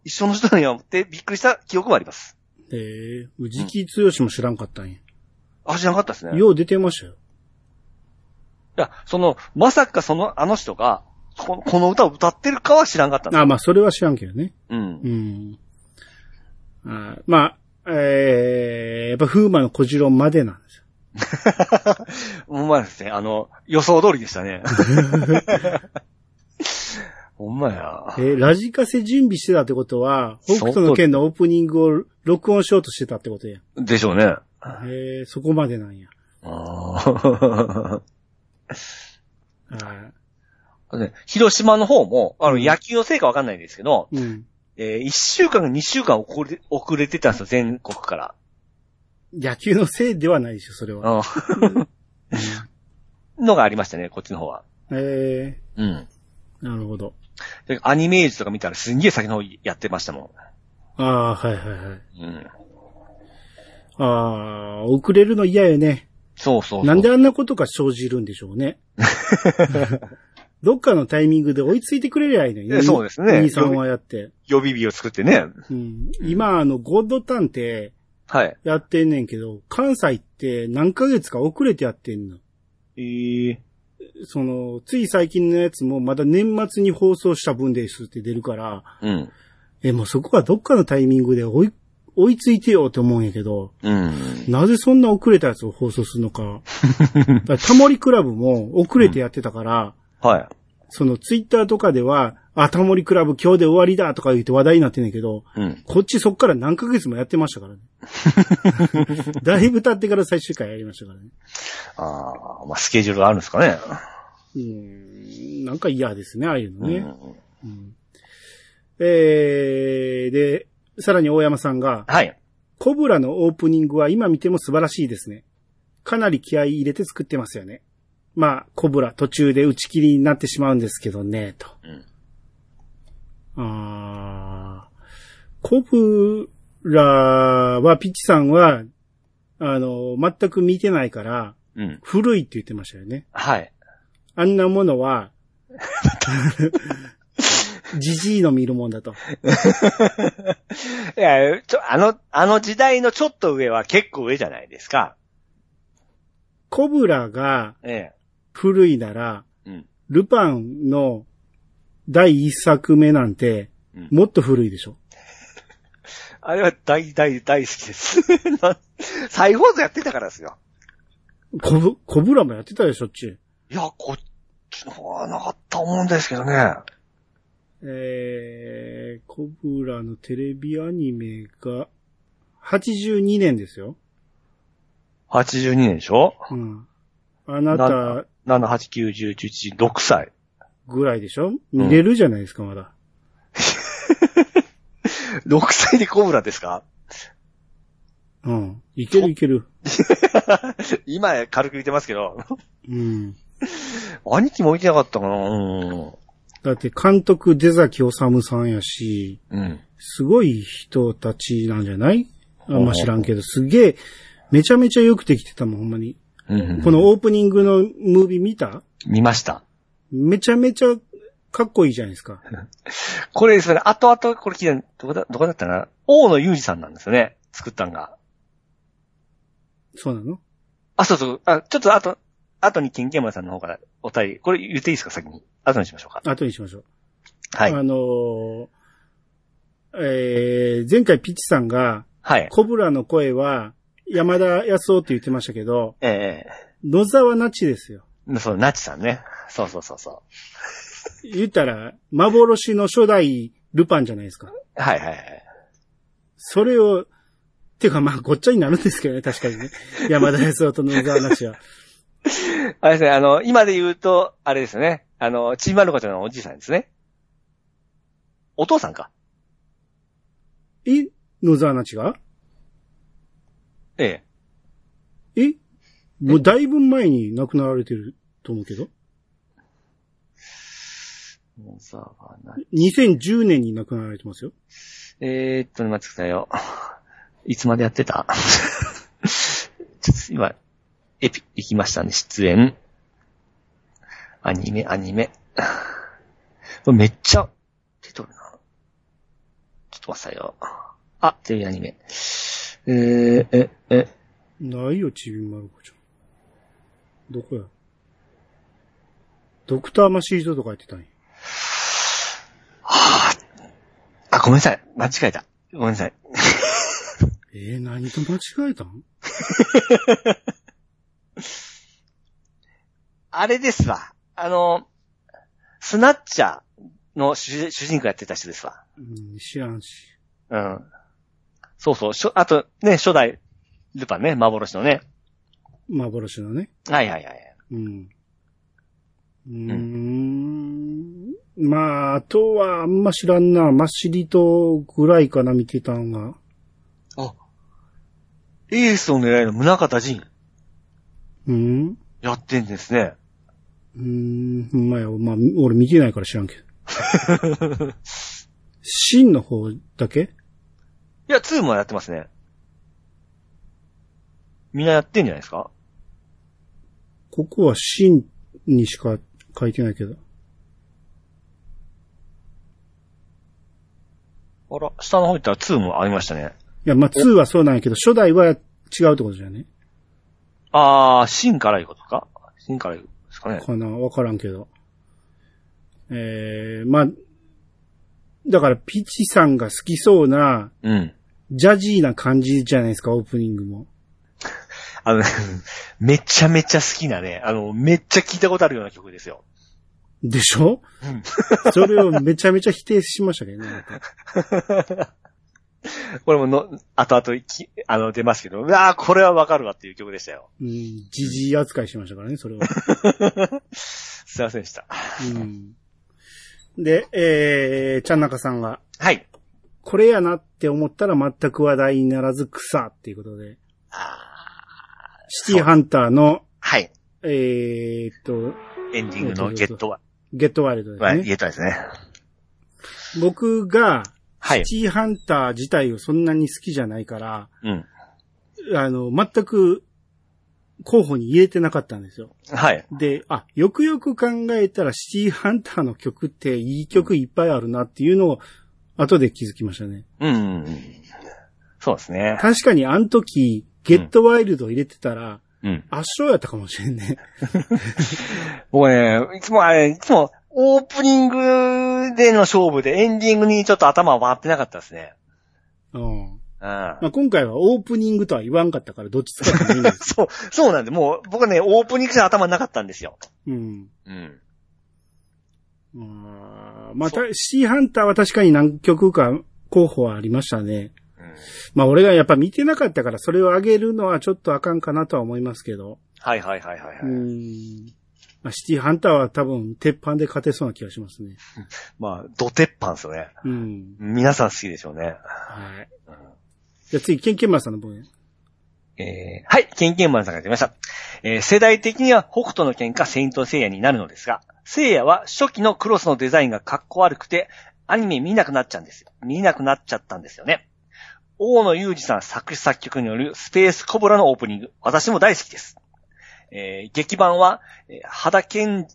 [SPEAKER 2] 一緒の人なんや思ってびっくりした記憶もあります。
[SPEAKER 1] えー、宇治木剛も知らんかったんや。
[SPEAKER 2] あ、知らなかったですね。い
[SPEAKER 1] よう出てましたよ。
[SPEAKER 2] や、その、まさかその、あの人が、このこの歌を歌ってるかは知らんかったんです
[SPEAKER 1] あ、まあ、それは知らんけどね。
[SPEAKER 2] うん
[SPEAKER 1] う。ん。あまあ、えー、やっぱ風魔の小次郎までなんですよ。
[SPEAKER 2] ほんまですね。あの、予想通りでしたね。ほんまや。
[SPEAKER 1] えーラジカセ準備してたってことは、北斗の剣のオープニングを録音しようとしてたってことや。
[SPEAKER 2] でしょうね。
[SPEAKER 1] えー、そこまでなんや。
[SPEAKER 2] あー
[SPEAKER 1] あ
[SPEAKER 2] ね広島の方も、あの、
[SPEAKER 1] うん
[SPEAKER 2] 野球のせいかわかんないんですけど、
[SPEAKER 1] ーうん。
[SPEAKER 2] えー、1週間か2週間遅れ遅れてたんですよ、全国から。
[SPEAKER 1] 野球のせいではないでしょ、それは。
[SPEAKER 2] うんのがありましたね、こっちの方は。
[SPEAKER 1] え
[SPEAKER 2] うん。
[SPEAKER 1] ー、なるほど。
[SPEAKER 2] でアニメージュとか見たらすんげえ先の方やってましたも
[SPEAKER 1] ああ、はいはいはい。
[SPEAKER 2] ん。うん。
[SPEAKER 1] ああ、遅れるの嫌よね。
[SPEAKER 2] そうそうそう。
[SPEAKER 1] なんであんなことが生じるんでしょうね。どっかのタイミングで追いついてくれりゃいいのに
[SPEAKER 2] えそうですね
[SPEAKER 1] 兄さんはやって。
[SPEAKER 2] 予備日を作ってね。
[SPEAKER 1] うん、今、あの、ゴッドタンって
[SPEAKER 2] はい。
[SPEAKER 1] やってんねんけど、関西って何ヶ月か遅れてやってんの。
[SPEAKER 2] ええ
[SPEAKER 1] その、つい最近のやつもまだ年末に放送した分ですって出るから、
[SPEAKER 2] うん。
[SPEAKER 1] え、もうそこはどっかのタイミングで追い、追いついてよって思うんやけど、
[SPEAKER 2] うん。
[SPEAKER 1] なぜそんな遅れたやつを放送するのか。だからタモリクラブも遅れてやってたから、
[SPEAKER 2] はい。
[SPEAKER 1] そのツイッターとかでは、あ、タモリクラブ今日で終わりだとか言って話題になってんねんけど、
[SPEAKER 2] うん。
[SPEAKER 1] こっちそっから何ヶ月もやってましたからね。だいぶ経ってから最終回やりましたからね。
[SPEAKER 2] ああ、まあ、スケジュールがあるんですかね。
[SPEAKER 1] うん、なんか嫌ですね、ああいうのね。
[SPEAKER 2] うん
[SPEAKER 1] うんえー、で、さらに大山さんが、
[SPEAKER 2] はい。
[SPEAKER 1] コブラのオープニングは今見ても素晴らしいですね。かなり気合い入れて作ってますよね。まあ、コブラ途中で打ち切りになってしまうんですけどね、と。
[SPEAKER 2] うん。
[SPEAKER 1] あーコブラは、ピッチさんは、あの、全く見てないから、
[SPEAKER 2] うん。
[SPEAKER 1] 古いって言ってましたよね。
[SPEAKER 2] はい。
[SPEAKER 1] あんなものは、じじいの見るもんだと。
[SPEAKER 2] いや、ちょ、あの、あの時代のちょっと上は結構上じゃないですか。
[SPEAKER 1] コブラが
[SPEAKER 2] え
[SPEAKER 1] 古いなら、
[SPEAKER 2] え。うん。
[SPEAKER 1] ルパンの第一作目なんて、
[SPEAKER 2] うん
[SPEAKER 1] もっと古いでしょ。
[SPEAKER 2] あれは大、大、大好きです。な再放送やってたからですよ。
[SPEAKER 1] コブ、コブラもやってたでしょ、っち。
[SPEAKER 2] いや、こっちの方はなかったと思うんですけどね。
[SPEAKER 1] えー、コブラのテレビアニメが、82年ですよ。
[SPEAKER 2] 82年でしょ？
[SPEAKER 1] うん。あなた
[SPEAKER 2] ?7、8、9、10、11、6歳。
[SPEAKER 1] ぐらいでしょ？見れるじゃないですか、まだ。
[SPEAKER 2] 6歳でコブラですか？
[SPEAKER 1] うん。いけるいける。
[SPEAKER 2] 今軽く言ってますけど、
[SPEAKER 1] うん。
[SPEAKER 2] 兄貴も置いてなかったかな？うん。
[SPEAKER 1] だって監督出崎治さんやし、
[SPEAKER 2] うん。
[SPEAKER 1] すごい人たちなんじゃない？あんま知らんけど、すげえ、めちゃめちゃよくできてたもん、ほんまに。
[SPEAKER 2] うん。
[SPEAKER 1] このオープニングのムービー見た？
[SPEAKER 2] 見ました。
[SPEAKER 1] めちゃめちゃかっこいいじゃないですか。
[SPEAKER 2] これですよね、後々これ聞いた、どこだ、どこだったかな？大野裕二さんなんですよね。作ったんが。
[SPEAKER 1] そうなの？
[SPEAKER 2] あ、そうそう。あ、ちょっと後、後にケンケンマさんの方からお便り、これ言っていいですか？先に。後にしましょうか。
[SPEAKER 1] 後にしましょう。
[SPEAKER 2] はい。
[SPEAKER 1] あのーえー、前回ピッチさんが、
[SPEAKER 2] はい。
[SPEAKER 1] コブラの声は山田康夫って言ってましたけど、
[SPEAKER 2] え
[SPEAKER 1] 野沢那智ですよ。
[SPEAKER 2] えそう、ナチさんね。そうそうそうそ
[SPEAKER 1] 言ったら、幻の初代ルパンじゃないですか。
[SPEAKER 2] う。はいはいはい。
[SPEAKER 1] それを、てかまあごっちゃになるんですけどね、確かにね。山田康夫と野沢那智は。
[SPEAKER 2] あれですね、あの、今で言うと、あれですよね。あの、ちんまる子ちゃんのおじいさんですね。お父さんか。
[SPEAKER 1] え野沢那智が？
[SPEAKER 2] ええ。
[SPEAKER 1] え？もうだいぶ前に亡くなられてると思うけど。
[SPEAKER 2] 野沢な
[SPEAKER 1] 2010年に亡くなられてますよ。
[SPEAKER 2] えー、っとね、待ってくださいよ。いつまでやってた？ちょっと今、エピ、行きましたね、出演。アニメ、アニメ。めっちゃ、出とるな。ちょっと待ってくださいよ。あ、テレビアニメ。えー、え、え、
[SPEAKER 1] ないよ、ちびまる子ちゃん。どこや？ドクターマシートとか言ってたんや。
[SPEAKER 2] あ、ごめんなさい。間違えた。ごめんなさい。
[SPEAKER 1] えー、何と間違えたん？
[SPEAKER 2] あれですわ。あの、スナッチャーの主主人公やってた人ですわ。
[SPEAKER 1] うん、知らんし。
[SPEAKER 2] うん。そうそう。しょあと、ね、初代、ルパンね、幻のね。
[SPEAKER 1] 幻のね。
[SPEAKER 2] はいはいはい。
[SPEAKER 1] うん。うーん。まあ、あとはあんま知らんな。マシリトぐらいかな、見てたんが。
[SPEAKER 2] あ、エースを狙える宗方仁、
[SPEAKER 1] うん
[SPEAKER 2] やってんですね。
[SPEAKER 1] うーん、ほんまや。まあ、俺見てないから知らんけど。真の方だけ？
[SPEAKER 2] いや、2もやってますね。みんなやってんじゃないですか？
[SPEAKER 1] ここは真にしか書いてないけど。
[SPEAKER 2] あら、下の方行ったら2もありましたね。
[SPEAKER 1] いや、まあ、2はそうなんやけど、初代は違うってことじゃね？
[SPEAKER 2] あー、新からいうことか？新からいうですかね。
[SPEAKER 1] かなわからんけど。ええまあ、だから、ピチさんが好きそうな、
[SPEAKER 2] うん。
[SPEAKER 1] ジャジーな感じじゃないですか、オープニングも。
[SPEAKER 2] あのね、めちゃめちゃ好きなね、あの、めっちゃ聞いたことあるような曲ですよ。
[SPEAKER 1] でしょ？
[SPEAKER 2] うん。
[SPEAKER 1] それをめちゃめちゃ否定しましたけどね。
[SPEAKER 2] これもの、後々き、あの、出ますけど、うわー、これはわかるわっていう曲でしたよ。
[SPEAKER 1] うん、ジジイ扱いしましたからね、それは。
[SPEAKER 2] すいませんでした。
[SPEAKER 1] うん。で、えー、ちゃんなかさんが、
[SPEAKER 2] はい。
[SPEAKER 1] これやなって思ったら全く話題にならず草っていうことで、
[SPEAKER 2] あ
[SPEAKER 1] シティハンターの、
[SPEAKER 2] はい。
[SPEAKER 1] えーっと、
[SPEAKER 2] エンディングのゲットは、
[SPEAKER 1] ゲットワイルドです
[SPEAKER 2] はい、
[SPEAKER 1] ね。
[SPEAKER 2] ゲットですね。
[SPEAKER 1] 僕が、
[SPEAKER 2] はい。
[SPEAKER 1] シティハンター自体をそんなに好きじゃないから、
[SPEAKER 2] うん。
[SPEAKER 1] あの、全く候補に入れてなかったんですよ。
[SPEAKER 2] はい。
[SPEAKER 1] で、あ、よくよく考えたらシティハンターの曲っていい曲いっぱいあるなっていうのを後で気づきましたね。
[SPEAKER 2] うん。そうですね。
[SPEAKER 1] 確かにあの時、ゲットワイルド入れてたら、
[SPEAKER 2] うん。
[SPEAKER 1] 圧勝やったかもしれんね。
[SPEAKER 2] 僕ね、いつもあれ、いつもオープニングでの勝負でエンディングにちょっと頭回ってなかったですね。
[SPEAKER 1] うん。
[SPEAKER 2] うん。
[SPEAKER 1] まあ、今回はオープニングとは言わんかったからどっち使ってもいいんです。
[SPEAKER 2] そう、そうなんで、もう僕ね、オープニングじゃ頭なかったんですよ。
[SPEAKER 1] うん。
[SPEAKER 2] うん。
[SPEAKER 1] うんまあ、たシティハンターは確かに何曲か候補はありましたね。
[SPEAKER 2] うん。
[SPEAKER 1] まあ俺がやっぱ見てなかったからそれを上げるのはちょっとあかんかなとは思いますけど。
[SPEAKER 2] はいはいはいはい、はい。
[SPEAKER 1] うん。まあシティハンターは多分鉄板で勝てそうな気がしますね。
[SPEAKER 2] まあ、ド鉄板ですよね。
[SPEAKER 1] うん。
[SPEAKER 2] 皆さん好きでしょうね。
[SPEAKER 1] はい。じゃあ次、ケンケンマンさんの分野。
[SPEAKER 2] えー、はい、ケンケンマンさんが出ました。えー世代的には北斗の剣かセイントセイヤになるのですが、セイヤは初期のクロスのデザインがかっこ悪くて、アニメ見なくなっちゃうんですよ。見なくなっちゃったんですよね。大野裕二さん作詞作曲によるスペースコブラのオープニング、私も大好きです。えー劇版は、えー、肌健、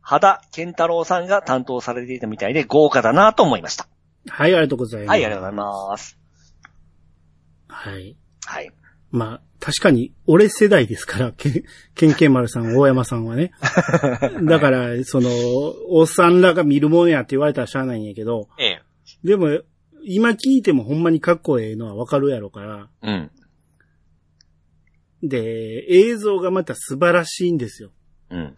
[SPEAKER 2] 肌健太郎さんが担当されていたみたいで豪華だなと思いました。
[SPEAKER 1] はい、ありがとうございます。
[SPEAKER 2] はい、ありがとうございます。
[SPEAKER 1] はい。
[SPEAKER 2] はい。
[SPEAKER 1] まあ、確かに、俺世代ですから、ケンケンケンマルさん、大山さんはね。だから、その、おっさんらが見るもんやって言われたらしゃあないんやけど、
[SPEAKER 2] ええ。
[SPEAKER 1] でも、今聞いてもほんまにかっこええのはわかるやろから、
[SPEAKER 2] うん。
[SPEAKER 1] で、映像がまた素晴らしいんですよ。
[SPEAKER 2] うん。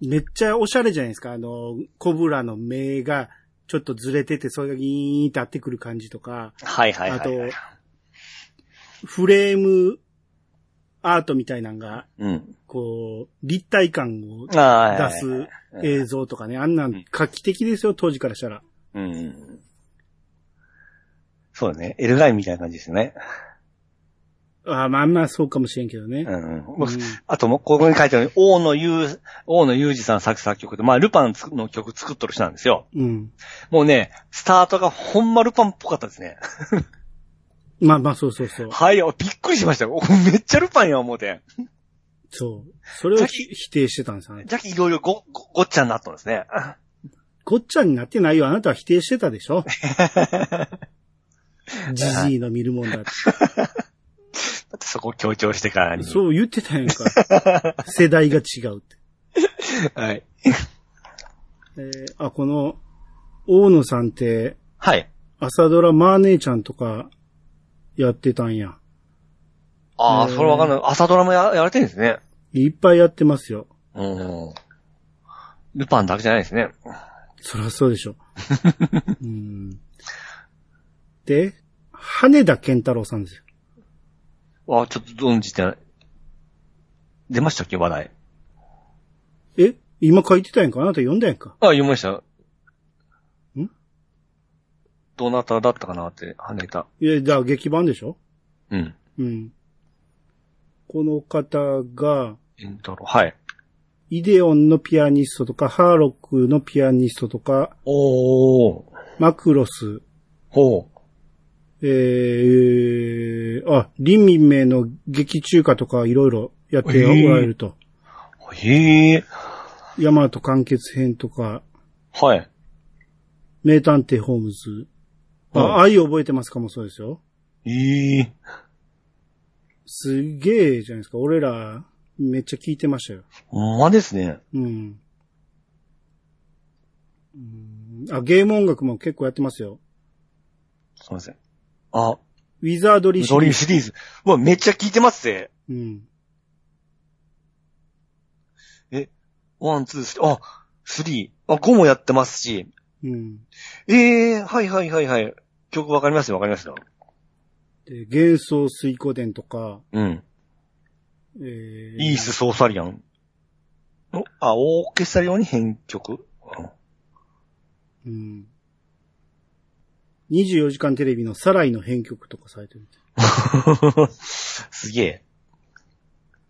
[SPEAKER 1] めっちゃおしゃれじゃないですか。あの、コブラの目がちょっとずれてて、それがギーンって合ってくる感じとか、
[SPEAKER 2] はいはいはい、
[SPEAKER 1] あと
[SPEAKER 2] はい。、
[SPEAKER 1] フレームアートみたいなのが、
[SPEAKER 2] うん。
[SPEAKER 1] こう、立体感を出す映像とかね、あんなん画期的ですよ、当時からしたら。
[SPEAKER 2] うん。そうだね。エルガインみたいな感じですよね。
[SPEAKER 1] ああまあまあそうかもしれんけどね。
[SPEAKER 2] うん。
[SPEAKER 1] うん
[SPEAKER 2] あともう、ここに書いてある、大野裕、大野裕二さん作詞作曲で、まあ、ルパンの曲作っとる人なんですよ。
[SPEAKER 1] うん。
[SPEAKER 2] もうね、スタートがほんまルパンっぽかったですね。
[SPEAKER 1] まあまあそうそうそう。
[SPEAKER 2] はい、びっくりしましたよ。おめっちゃルパンや思うて。
[SPEAKER 1] そう。それをひ否定してたんですよね。
[SPEAKER 2] じゃきいろいろご、ご、ごっちゃになったんですね。
[SPEAKER 1] ごっちゃになってないよ。あなたは否定してたでしょジジイの見るもんだって。
[SPEAKER 2] だってそこを強調してからに。
[SPEAKER 1] そう言ってたやんか。世代が違うって。
[SPEAKER 2] はい。
[SPEAKER 1] えーあ、この、大野さんって、
[SPEAKER 2] はい。
[SPEAKER 1] 朝ドラマー姉ちゃんとかやってたんや。
[SPEAKER 2] ああ、
[SPEAKER 1] えー
[SPEAKER 2] それわかんない。朝ドラもややられてるんですね。
[SPEAKER 1] いっぱいやってますよ。
[SPEAKER 2] うん。ルパンだけじゃないですね。
[SPEAKER 1] そりゃそうでしょ。うん、で、羽田健太郎さんですよ。
[SPEAKER 2] あ、ちょっと存じてない。出ましたっけ？話題。
[SPEAKER 1] え？今書いてたやんか？あなた読んだやんか？
[SPEAKER 2] あ、読みました。
[SPEAKER 1] ん
[SPEAKER 2] どなただったかなって、跳ねた。
[SPEAKER 1] いや、だから劇版でしょ？
[SPEAKER 2] うん。
[SPEAKER 1] うん。この方が、
[SPEAKER 2] エンタロはい。
[SPEAKER 1] イデオンのピアニストとか、ハーロックのピアニストとか、
[SPEAKER 2] おー。
[SPEAKER 1] マクロス、
[SPEAKER 2] ほ
[SPEAKER 1] えー、あ、林民名の劇中歌とかいろいろやっておられると。
[SPEAKER 2] う。へえ。
[SPEAKER 1] ヤマト完結編とか、
[SPEAKER 2] はい。
[SPEAKER 1] 名探偵ホームズ。
[SPEAKER 2] うん
[SPEAKER 1] あ、愛を覚えてますかもそうですよ。
[SPEAKER 2] ええ。
[SPEAKER 1] すげえじゃないですか。俺ら、めっちゃ聞いてましたよ。
[SPEAKER 2] ほんまですね。
[SPEAKER 1] うん。うんあ、ゲーム音楽も結構やってますよ。
[SPEAKER 2] すいません。あ、
[SPEAKER 1] ウィザードリーシ
[SPEAKER 2] ドリー
[SPEAKER 1] リーズ。
[SPEAKER 2] シリーズ。うわ、めっちゃ聞いてますぜ。
[SPEAKER 1] うん。
[SPEAKER 2] one、two、three、あ、 three。あ、5もやってますし。
[SPEAKER 1] うん。
[SPEAKER 2] ええはいはいはいはい。曲わかりますよ、わかりますよ。
[SPEAKER 1] で、幻想水滸伝とか、
[SPEAKER 2] うん。
[SPEAKER 1] えー、
[SPEAKER 2] イース・ソーサリアン。おあ、オーケストラ用に編曲？うん
[SPEAKER 1] うん。24時間テレビのサライの編曲とかされてる。
[SPEAKER 2] すげえ。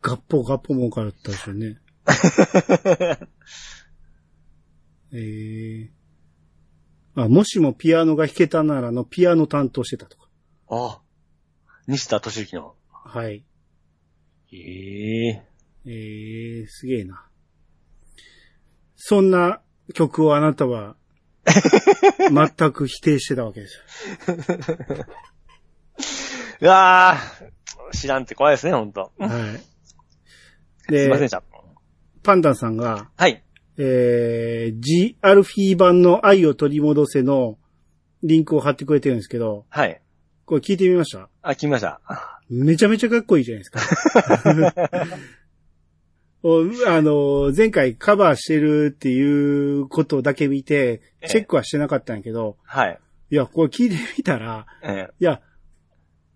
[SPEAKER 1] ガッポガッポもからったでしょうね。えー、あ、もしもピアノが弾けたならのピアノ担当してたとか。
[SPEAKER 2] あ、西田敏行の。
[SPEAKER 1] はい。
[SPEAKER 2] ええ
[SPEAKER 1] えー、すげえな。そんな曲をあなたは、全く否定してたわけですよ。
[SPEAKER 2] うわー知らんって怖いですね、ほんと。
[SPEAKER 1] はい。
[SPEAKER 2] すいません、
[SPEAKER 1] で、
[SPEAKER 2] じゃあ
[SPEAKER 1] パンダンさんが、
[SPEAKER 2] はい。
[SPEAKER 1] えー、G アルフィー版の愛を取り戻せのリンクを貼ってくれてるんですけど、
[SPEAKER 2] はい。
[SPEAKER 1] これ聞いてみました？
[SPEAKER 2] あ、聞きました。
[SPEAKER 1] めちゃめちゃかっこいいじゃないですか。おあの、前回カバーしてるっていうことだけ見て、チェックはしてなかったんやけど、
[SPEAKER 2] はい。
[SPEAKER 1] いや、これ聞いてみたら、
[SPEAKER 2] え
[SPEAKER 1] いや、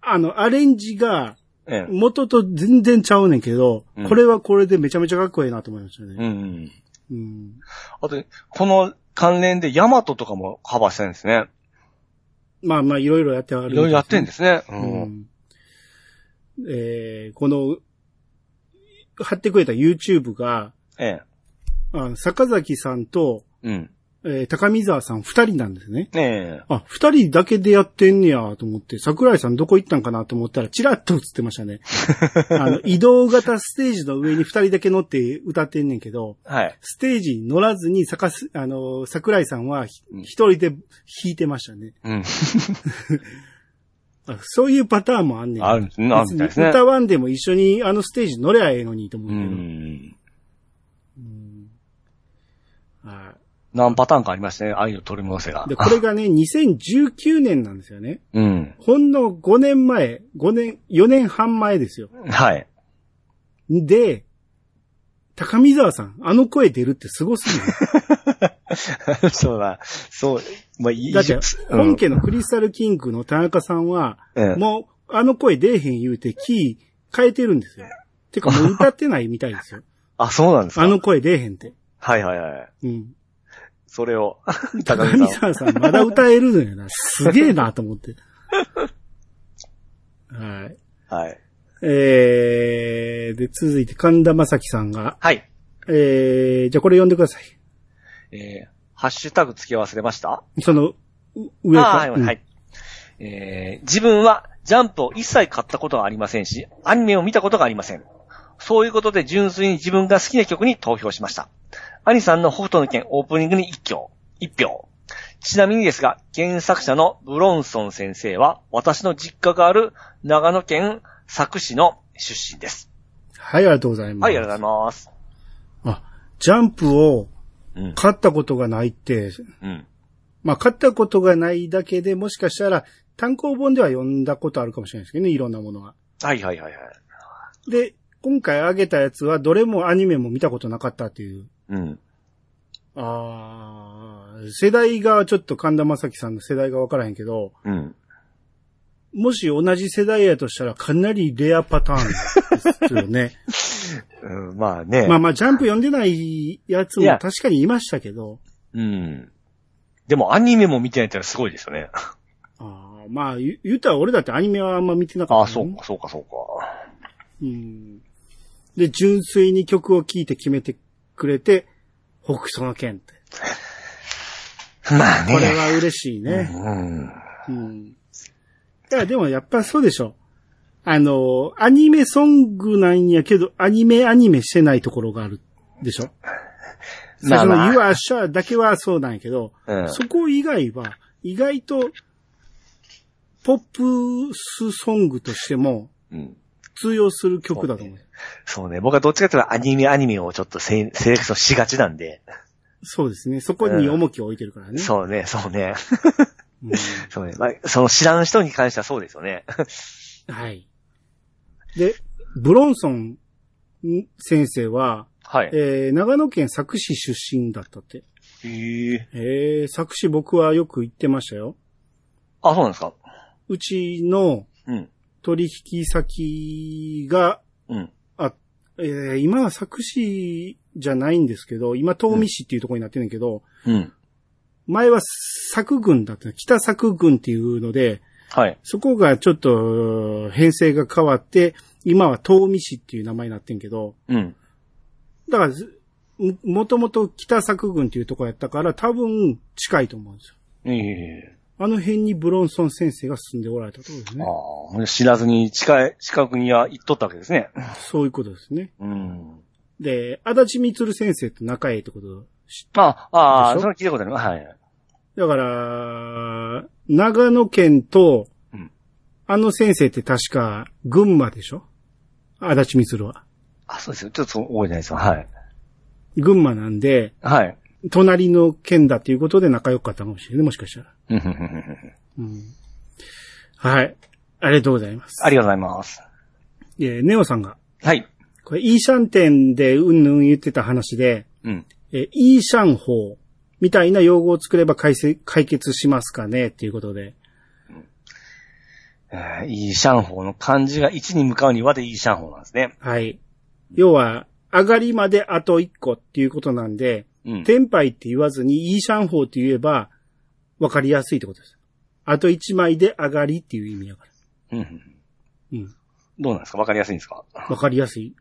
[SPEAKER 1] あの、アレンジが、
[SPEAKER 2] ええ。
[SPEAKER 1] 元と全然ちゃうねんけど、
[SPEAKER 2] うん
[SPEAKER 1] これはこれでめちゃめちゃかっこいいなと思いました
[SPEAKER 2] う
[SPEAKER 1] ね。
[SPEAKER 2] ん。
[SPEAKER 1] うん。
[SPEAKER 2] あと、この関連でヤマトとかもカバーしてるんですね。
[SPEAKER 1] まあまあ、いろいろやってはる
[SPEAKER 2] いろいろやってるんですね。う。
[SPEAKER 1] うんん。えーこの、貼ってくれた YouTube が、
[SPEAKER 2] ええ。
[SPEAKER 1] あ坂崎さんと、
[SPEAKER 2] うん。
[SPEAKER 1] えー高見沢さん二人なんですね。
[SPEAKER 2] ええ。
[SPEAKER 1] あ、二人だけでやってんねやと思って、桜井さんどこ行ったんかなと思ったら、チラッと映ってましたね。あの、移動型ステージの上に二人だけ乗って歌ってんねんけど、
[SPEAKER 2] はい。
[SPEAKER 1] ステージに乗らずに、さかす、あの、桜井さんは一人で弾いてましたね。
[SPEAKER 2] うん。
[SPEAKER 1] あそういうパターンもあんねん。
[SPEAKER 2] あるんですね。あるみたいですね。
[SPEAKER 1] 歌わんでも一緒にあのステージ乗れゃええのにと思う
[SPEAKER 2] う
[SPEAKER 1] けど。
[SPEAKER 2] ん。
[SPEAKER 1] うんは
[SPEAKER 2] 何パターンかありましたね。愛の取り戻せが
[SPEAKER 1] い。で、これがね、2019年なんですよね。
[SPEAKER 2] うん。
[SPEAKER 1] ほんの5年前、5年、4年半前ですよ。
[SPEAKER 2] はい。
[SPEAKER 1] で、高見沢さん、あの声出るってすごすぎる。
[SPEAKER 2] そうだ。そう。まあ、いい
[SPEAKER 1] だって、
[SPEAKER 2] うん
[SPEAKER 1] 本家のクリスタルキングの田中さんは、
[SPEAKER 2] ええ
[SPEAKER 1] もう、あの声出えへん言うて、キー変えてるんですよ。てか、もう歌ってないみたいですよ。
[SPEAKER 2] あ、そうなんですか
[SPEAKER 1] あの声出えへんって。
[SPEAKER 2] はいはいはい。
[SPEAKER 1] うん。
[SPEAKER 2] それを、
[SPEAKER 1] 高
[SPEAKER 2] 高見さん。
[SPEAKER 1] 見沢さん、まだ歌えるのよな。すげえなと思って。はい。
[SPEAKER 2] はい。
[SPEAKER 1] えー、で、続いて神田正輝さんが、
[SPEAKER 2] はい。
[SPEAKER 1] えー、じゃあこれ読んでください。
[SPEAKER 2] えー、ハッシュタグ付け忘れました？
[SPEAKER 1] その、う上か？
[SPEAKER 2] はい、はい。えー、自分はジャンプを一切買ったことがありませんし、アニメを見たことがありません。そういうことで純粋に自分が好きな曲に投票しました。アニさんの北斗の剣オープニングに一票。一票。ちなみにですが、原作者のブロンソン先生は、私の実家がある長野県佐久市の出身です。
[SPEAKER 1] はい、ありがとうございます。
[SPEAKER 2] はい、ありがとうございます。
[SPEAKER 1] あ、ジャンプを
[SPEAKER 2] うん。
[SPEAKER 1] 買ったことがないって、
[SPEAKER 2] うん。
[SPEAKER 1] まあ買ったことがないだけでもしかしたら単行本では読んだことあるかもしれないですけどね、いろんなものは。
[SPEAKER 2] はいはいはいはい。
[SPEAKER 1] で、今回あげたやつはどれもアニメも見たことなかったっていう。
[SPEAKER 2] うん。
[SPEAKER 1] ああ、世代がちょっと神田正輝さんの世代がわからへんけど、
[SPEAKER 2] うん。
[SPEAKER 1] もし同じ世代やとしたらかなりレアパターンですよね。
[SPEAKER 2] うん、まあね。
[SPEAKER 1] まあまあ、ジャンプ読んでないやつも確かにいましたけど、
[SPEAKER 2] うん。でもアニメも見てないってのはすごいですよね。
[SPEAKER 1] あーまあ、言言ったら俺だってアニメはあんま見てなかった、
[SPEAKER 2] ああ、そうか、そうか、そうか。
[SPEAKER 1] うん。で、純粋に曲を聴いて決めてくれて、北斗の剣って。
[SPEAKER 2] まあね。
[SPEAKER 1] これは嬉しいね。
[SPEAKER 2] うん。
[SPEAKER 1] うん。いや、でもやっぱそうでしょ。あの、アニメソングなんやけど、アニメアニメしてないところがあるでしょ。最初の
[SPEAKER 2] まあまあ
[SPEAKER 1] You are sure だけはそうなんやけど、
[SPEAKER 2] うん
[SPEAKER 1] そこ以外は、意外と、ポップスソングとしても
[SPEAKER 2] うん。
[SPEAKER 1] 通用する曲だと思う。
[SPEAKER 2] そうね。僕はどっちかというとアニメアニメをちょっとセセレクションしがちなんで。
[SPEAKER 1] そうですね。そこに重きを置いてるからね。
[SPEAKER 2] そうね、そうね。
[SPEAKER 1] うん
[SPEAKER 2] そうね。まあ、その知らん人に関してはそうですよね。
[SPEAKER 1] はい。で、ブロンソン先生は、
[SPEAKER 2] はい。
[SPEAKER 1] えー、長野県佐久市出身だったって。
[SPEAKER 2] へえ。
[SPEAKER 1] えー、佐久市僕はよく行ってましたよ。
[SPEAKER 2] あ、そうなんですか
[SPEAKER 1] うちの
[SPEAKER 2] うん。
[SPEAKER 1] 取引先が、
[SPEAKER 2] うん。
[SPEAKER 1] あ、えー、今は佐久市じゃないんですけど、今東美市っていうところになってるんだけど、
[SPEAKER 2] うん。
[SPEAKER 1] 前は佐久郡だった。北佐久郡っていうので、
[SPEAKER 2] はい。
[SPEAKER 1] そこがちょっと編成が変わって、今は東美市っていう名前になってんけど、
[SPEAKER 2] うん。
[SPEAKER 1] だからず、ももともと北佐久郡っていうところやったから多分近いと思うんですよ。
[SPEAKER 2] ええ。
[SPEAKER 1] あの辺にブロンソン先生が住んでおられたところですね。
[SPEAKER 2] ああ、知らずに近い、近くには行っとったわけですね。
[SPEAKER 1] そういうことですね。
[SPEAKER 2] うん。
[SPEAKER 1] で、足立みつる先生と仲いいってことし
[SPEAKER 2] あ、ああ、
[SPEAKER 1] でしょ？
[SPEAKER 2] それ聞いたことあるはい。
[SPEAKER 1] だから、長野県と
[SPEAKER 2] うん、
[SPEAKER 1] あの先生って確か群馬でしょ？足立みつるは。
[SPEAKER 2] あ、そうですよ。ちょっと覚えてないですよ。はい。
[SPEAKER 1] 群馬なんで、
[SPEAKER 2] はい。
[SPEAKER 1] 隣の県だっていうことで仲良かったかもしれないね、もしかしたら。
[SPEAKER 2] うん。
[SPEAKER 1] はい。ありがとうございます。
[SPEAKER 2] ありがとうございます。
[SPEAKER 1] えーネオさんが、
[SPEAKER 2] はい。
[SPEAKER 1] これ、イーシャン店でうんぬん言ってた話で、
[SPEAKER 2] うん。
[SPEAKER 1] えーイーシャン法みたいな用語を作れば解せ解決しますかねっていうことで。
[SPEAKER 2] えー、いいシャンホーの漢字が1に向かうにはでいいシャンホーなんですね。
[SPEAKER 1] はい。要は、上がりまであと1個っていうことなんで、
[SPEAKER 2] うん。
[SPEAKER 1] 天杯って言わずに、いいシャンホーって言えば、わかりやすいってことです。あと1枚で上がりっていう意味だから。
[SPEAKER 2] うんうん。
[SPEAKER 1] うん。
[SPEAKER 2] どうなんですか？わかりやすいんですか？
[SPEAKER 1] わかりやすい。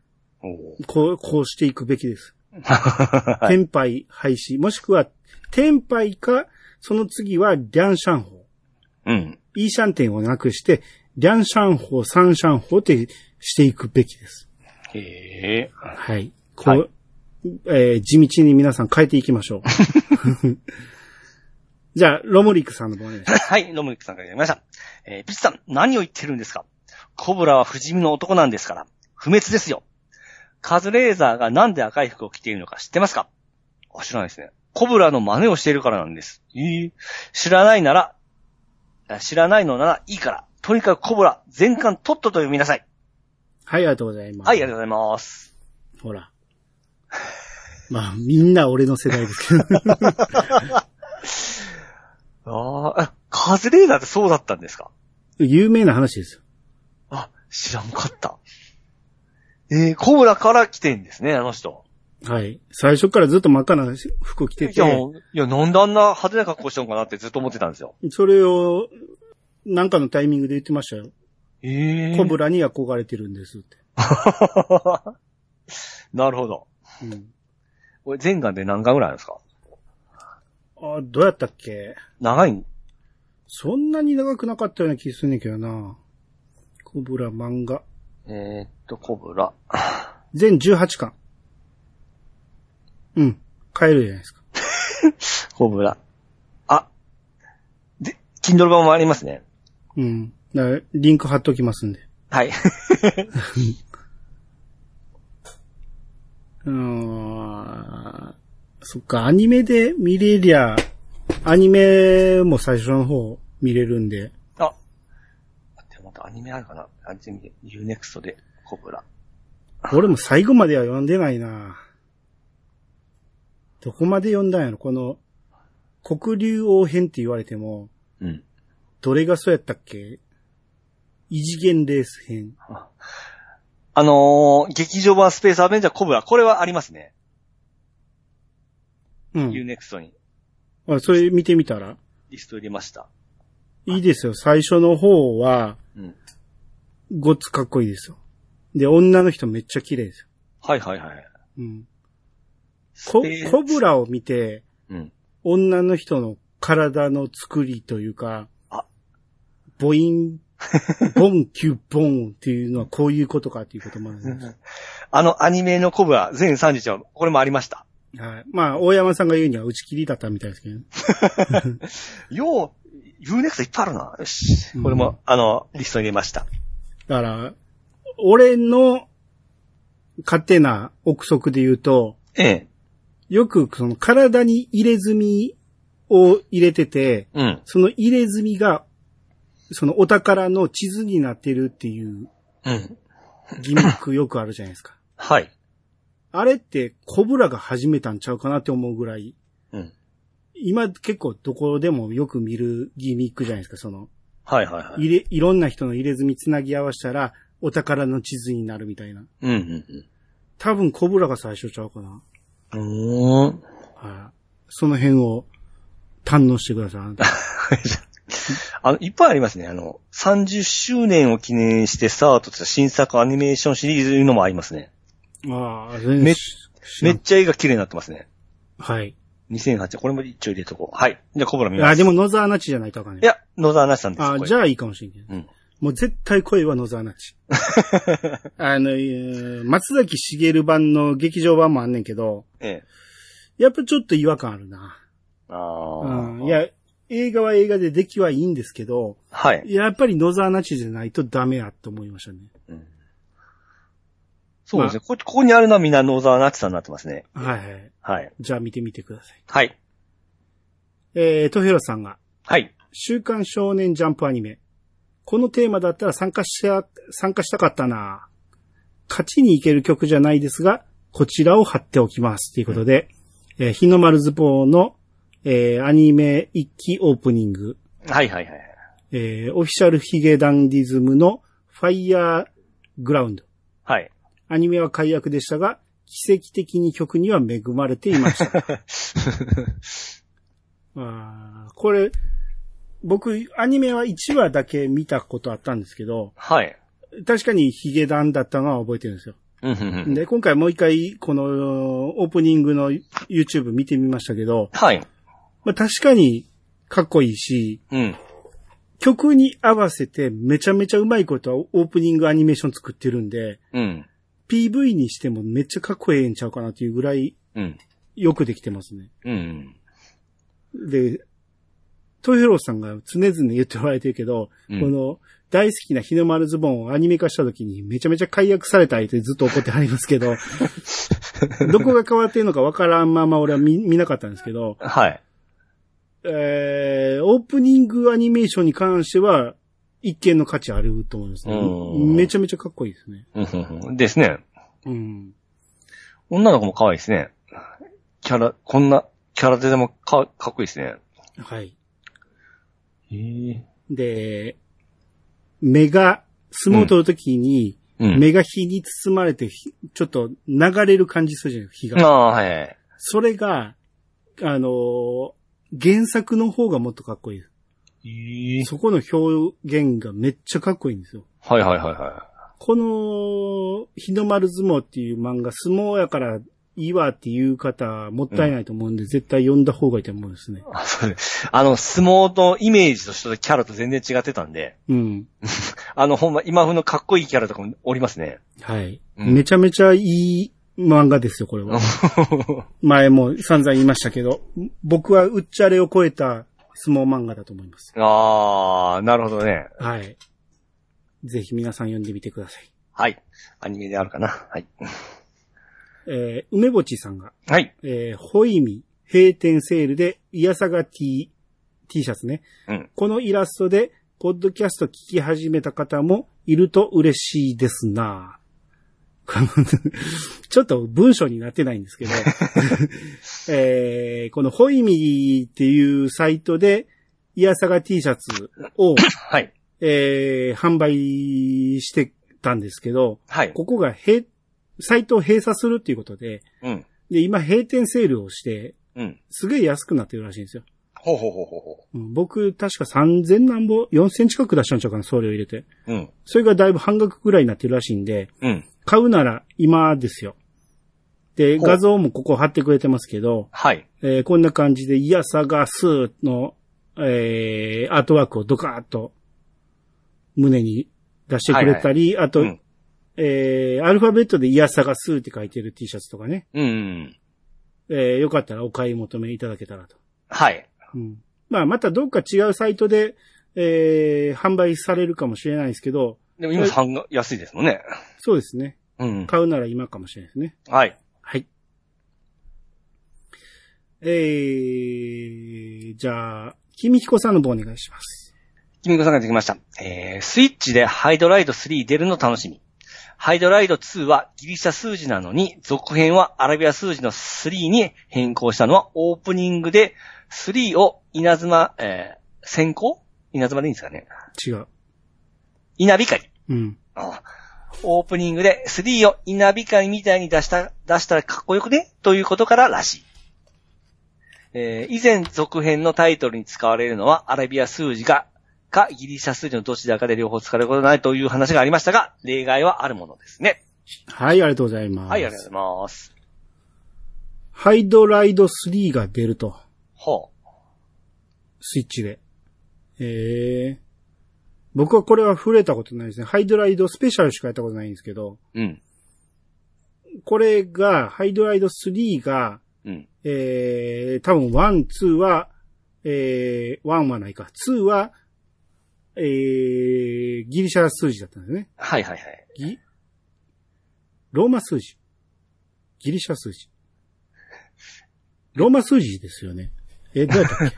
[SPEAKER 1] こう、こうしていくべきです。
[SPEAKER 2] はい。
[SPEAKER 1] 天杯廃止。もしくは、天杯か、その次は、リャンシャンホー。
[SPEAKER 2] うん。
[SPEAKER 1] イーシャンテンをなくして、リャンシャンホー、サンシャンホーってしていくべきです。
[SPEAKER 2] へえ。
[SPEAKER 1] はい。こう、
[SPEAKER 2] はい
[SPEAKER 1] えー地道に皆さん変えていきましょう。じゃあ、ロモリックさんの方お願いします。
[SPEAKER 2] はい、ロムリックさんからやりました。えー、ピッチさん、何を言ってるんですか？コブラは不死身の男なんですから、不滅ですよ。カズレーザーがなんで赤い服を着ているのか知ってますか？あ知らないですね。コブラの真似をしているからなんです。えー知らないなら、あ知らないのならいいから、とにかくコブラ、全巻とっとと読みなさい。
[SPEAKER 1] はい、ありがとうございます。
[SPEAKER 2] はい、ありがとうございます。
[SPEAKER 1] ほら。まあ、みんな俺の世代ですけど。
[SPEAKER 2] あーあ、カズレーザーってそうだったんですか？
[SPEAKER 1] 有名な話ですよ。
[SPEAKER 2] あ、知らんかった。えー、コブラから来てんですね、あの人。
[SPEAKER 1] はい。最初からずっと真っ赤な服着て
[SPEAKER 2] いや、
[SPEAKER 1] て、
[SPEAKER 2] いや、なんであんな派手な格好したのかなってずっと思ってたんですよ。
[SPEAKER 1] それを、なんかのタイミングで言ってましたよ。
[SPEAKER 2] ええ
[SPEAKER 1] コブラに憧れてるんですって。
[SPEAKER 2] なるほど。
[SPEAKER 1] うん。
[SPEAKER 2] これ全巻で何巻ぐらいあるんですか？
[SPEAKER 1] あ、どうやったっけ？
[SPEAKER 2] 長い
[SPEAKER 1] そんなに長くなかったような気するんねんけどな。コブラ漫画。
[SPEAKER 2] えー、っと、コブラ。
[SPEAKER 1] 全18巻。うん。買えるじゃないですか。
[SPEAKER 2] コブラ。あ。で、Kindle 版もありますね。
[SPEAKER 1] うん。リンク貼っときますんで。
[SPEAKER 2] はい。
[SPEAKER 1] うーん。そっか、アニメで見れりゃ、アニメも最初の方見れるんで。
[SPEAKER 2] あ。待って、またアニメあるかな？アニメ、Unext で、コブラ。
[SPEAKER 1] 俺も最後までは読んでないな。どこまで読んだんやろ？この、黒竜王編って言われても、
[SPEAKER 2] うん。
[SPEAKER 1] どれがそうやったっけ？異次元レース編。
[SPEAKER 2] あのー、劇場版スペースアベンジャーコブラ、これはありますね。
[SPEAKER 1] うん。
[SPEAKER 2] Unext に
[SPEAKER 1] あそれ見てみたら？
[SPEAKER 2] リスト入れました。
[SPEAKER 1] いいですよ。最初の方は、
[SPEAKER 2] うん。
[SPEAKER 1] ごっつかっこいいですよ。で、女の人めっちゃ綺麗ですよ。
[SPEAKER 2] はいはいはい。
[SPEAKER 1] うん。コ
[SPEAKER 2] スペース
[SPEAKER 1] コブラを見て、
[SPEAKER 2] うん。
[SPEAKER 1] 女の人の体の作りというか、
[SPEAKER 2] あ
[SPEAKER 1] ボイン、ボン、キュッボンっていうのはこういうことかっていうこともあるんです。
[SPEAKER 2] あのアニメのコブラ、全31話、これもありました。
[SPEAKER 1] はい。まあ、大山さんが言うには打ち切りだったみたいですけど、ね、
[SPEAKER 2] よう、Unext いっぱいあるな。よし。これも、あの、リストに入れました。
[SPEAKER 1] だから、俺の勝手な憶測で言うと、
[SPEAKER 2] ええ。
[SPEAKER 1] よくその体に入れ墨を入れてて、
[SPEAKER 2] うん。
[SPEAKER 1] その入れ墨が、そのお宝の地図になってるっていう
[SPEAKER 2] うん。
[SPEAKER 1] ギミックよくあるじゃないですか。
[SPEAKER 2] はい。
[SPEAKER 1] あれってコブラが始めたんちゃうかなって思うぐらい、
[SPEAKER 2] うん。
[SPEAKER 1] 今結構どこでもよく見るギミックじゃないですか、その、
[SPEAKER 2] はいはいはい。
[SPEAKER 1] 入れ、いろんな人の入れ墨つなぎ合わせたら、お宝の地図になるみたいな。
[SPEAKER 2] うんうん
[SPEAKER 1] 多分コブラが最初ちゃうかな。
[SPEAKER 2] うん。うーん。
[SPEAKER 1] はい。その辺を堪能してください。
[SPEAKER 2] あ の、いっぱいありますね。あの、30周年を記念してスタートした新作アニメーションシリーズいうのもありますね。
[SPEAKER 1] ああ、全
[SPEAKER 2] め
[SPEAKER 1] 然知らん
[SPEAKER 2] めっちゃ絵が綺麗になってますね。
[SPEAKER 1] はい。
[SPEAKER 2] 2008これも一応入れとこう。はい。じゃあ、コブラ見ます。
[SPEAKER 1] あ、でも野沢那智じゃないとあかんね
[SPEAKER 2] いや、野沢なしさんです。
[SPEAKER 1] あじゃあいいかもしれんけど。
[SPEAKER 2] うん。
[SPEAKER 1] もう絶対声は野沢那智。あの、えー松崎しげる版の劇場版もあんねんけど、
[SPEAKER 2] ええ。
[SPEAKER 1] やっぱちょっと違和感あるな。
[SPEAKER 2] ああ。
[SPEAKER 1] うん。い、や、映画は映画で出来はいいんですけど、
[SPEAKER 2] はい。
[SPEAKER 1] やっぱり野沢那智じゃないとダメやと思いましたね。
[SPEAKER 2] うんそうですね。ここここにあるのはみんな野沢なちさんになってますね。
[SPEAKER 1] はいはい。
[SPEAKER 2] はい。
[SPEAKER 1] じゃあ見てみてください。
[SPEAKER 2] はい。
[SPEAKER 1] えー、トヘロさんが、
[SPEAKER 2] はい。
[SPEAKER 1] 週刊少年ジャンプアニメ。このテーマだったら参加した、参加したかったな勝ちに行ける曲じゃないですが、こちらを貼っておきます。ということで、えー日の丸ズボンの、えーアニメ一期オープニング。
[SPEAKER 2] はいはいはい。
[SPEAKER 1] えー、オフィシャルヒゲダンディズムのファイヤーグラウンド。
[SPEAKER 2] はい。
[SPEAKER 1] アニメは解約でしたが、奇跡的に曲には恵まれていました。あーこれ、僕、アニメは1話だけ見たことあったんですけど、
[SPEAKER 2] はい。
[SPEAKER 1] 確かにヒゲダンだったのは覚えてるんですよ。で、今回もう一回、この、オープニングの YouTube 見てみましたけど、
[SPEAKER 2] はい。
[SPEAKER 1] まあ、確かにかっこいいし、
[SPEAKER 2] うん。
[SPEAKER 1] 曲に合わせてめちゃめちゃうまいことはオープニングアニメーション作ってるんで、
[SPEAKER 2] うん。
[SPEAKER 1] PV にしてもめっちゃかっこええんちゃうかなっていうぐらい
[SPEAKER 2] うん。
[SPEAKER 1] よくできてますね。
[SPEAKER 2] うん。
[SPEAKER 1] で、トイヘロスさんが常々言っておられてるけど、
[SPEAKER 2] うん
[SPEAKER 1] この大好きな日の丸ズボンをアニメ化した時にめちゃめちゃ解約されたいってずっと怒ってはりますけど、どこが変わってんのかわからんまま俺は見見なかったんですけど、
[SPEAKER 2] はい。
[SPEAKER 1] えー、オープニングアニメーションに関しては一見の価値あると思いますね
[SPEAKER 2] うん。
[SPEAKER 1] めちゃめちゃかっこいいですね。
[SPEAKER 2] ですね。
[SPEAKER 1] うん。
[SPEAKER 2] 女の子も可愛いですね。キャラ、こんなキャラででもかかっこいいですね。
[SPEAKER 1] はい。
[SPEAKER 2] へえ。
[SPEAKER 1] で、目が、相撲を取るときに、
[SPEAKER 2] うん。
[SPEAKER 1] 目が火に包まれて、ひちょっと流れる感じするじゃないですか、火が。
[SPEAKER 2] ああ、はいはい。
[SPEAKER 1] それが、あのー原作の方がもっとかっこいい。そこの表現がめっちゃかっこいいんですよ。
[SPEAKER 2] はいはいはいは
[SPEAKER 1] この、日の丸相撲っていう漫画、相撲やからいいわっていう方、もったいないと思うんで、絶対読んだ方がいいと思うんですね。
[SPEAKER 2] い。あ、そうです。あの、相撲のイメージとしてキャラと全然違ってたんで、
[SPEAKER 1] うん。
[SPEAKER 2] あの、ほんま、今風のかっこいいキャラとかもおりますね。
[SPEAKER 1] はい。
[SPEAKER 2] うん
[SPEAKER 1] めちゃめちゃいい漫画ですよ、これは。前も散々言いましたけど、僕はうっちゃれを超えた相撲漫画だと思います。
[SPEAKER 2] ああ、なるほどね。
[SPEAKER 1] はい。ぜひ皆さん読んでみてください。
[SPEAKER 2] はい。アニメであるかな。はい。
[SPEAKER 1] えー、梅ぼちさんが、
[SPEAKER 2] はい。
[SPEAKER 1] えー、ホイミ閉店セールで、イヤサガ T、T シャツね。
[SPEAKER 2] うん。
[SPEAKER 1] このイラストで、ポッドキャスト聞き始めた方もいると嬉しいですな ちょっと文章になってないんですけど、えーこのホイミっていうサイトで、イヤサガ T シャツを、
[SPEAKER 2] はい。
[SPEAKER 1] えー販売してたんですけど、
[SPEAKER 2] はい。
[SPEAKER 1] ここが閉、サイトを閉鎖するっていうことで、
[SPEAKER 2] うん。
[SPEAKER 1] で、今閉店セールをして、
[SPEAKER 2] うん。
[SPEAKER 1] すげえ安くなってるらしいんですよ。
[SPEAKER 2] ほうほうほうほうほ
[SPEAKER 1] うん僕、確か3000何ぼ、4000近く出したんちゃうかな、送料入れて。
[SPEAKER 2] う。うん。
[SPEAKER 1] それがだいぶ半額ぐらいになってるらしいんで、
[SPEAKER 2] うん。
[SPEAKER 1] 買うなら今ですよ。で、画像もここ貼ってくれてますけど、
[SPEAKER 2] はい。
[SPEAKER 1] えーこんな感じで、イヤサガスーの、えーアートワークをドカーッと胸に出してくれたり、あと、
[SPEAKER 2] うん。
[SPEAKER 1] えーアルファベットでイヤサガスーって書いてる T シャツとかね、
[SPEAKER 2] うん。
[SPEAKER 1] えーよかったらお買い求めいただけたらと。
[SPEAKER 2] はい。
[SPEAKER 1] うん。まあ、またどっか違うサイトで、えー販売されるかもしれないですけど、
[SPEAKER 2] でも今半が安いですもんね。
[SPEAKER 1] そうですね。
[SPEAKER 2] うん。
[SPEAKER 1] 買うなら今かもしれないですね。
[SPEAKER 2] はい。
[SPEAKER 1] はい。えー、じゃあ、君彦さんの方お願いします。
[SPEAKER 2] 君子さんができました。えー、スイッチでハイドライド3出るの楽しみ。ハイドライド2はギリシャ数字なのに、続編はアラビア数字の3に変更したのはオープニングで3を稲妻、えー、先行？稲妻でいいんですかね？
[SPEAKER 1] 違う。
[SPEAKER 2] 稲光。
[SPEAKER 1] うん。
[SPEAKER 2] あオープニングで3を稲光みたいに出した、出したらかっこよくね？ということかららしい。えー以前続編のタイトルに使われるのはアラビア数字が、かギリシャ数字のどちらかで両方使われることがないという話がありましたが、例外はあるものですね。
[SPEAKER 1] はい、ありがとうございます。
[SPEAKER 2] はい、ありがとうございます。
[SPEAKER 1] ハイドライド3が出ると。
[SPEAKER 2] ほ
[SPEAKER 1] スイッチで。えー、僕はこれは触れたことないですね。ハイドライドスペシャルしかやったことないんですけど、
[SPEAKER 2] う。うん。
[SPEAKER 1] これが、ハイドライド3が、
[SPEAKER 2] うん。
[SPEAKER 1] えー、多分1、2は、えー、1はないか。2は、えー、ギリシャ数字だったんですね。
[SPEAKER 2] はいはいはい。
[SPEAKER 1] ギ、ローマ数字。ギリシャ数字。ローマ数字ですよね。え、どうやった？っ け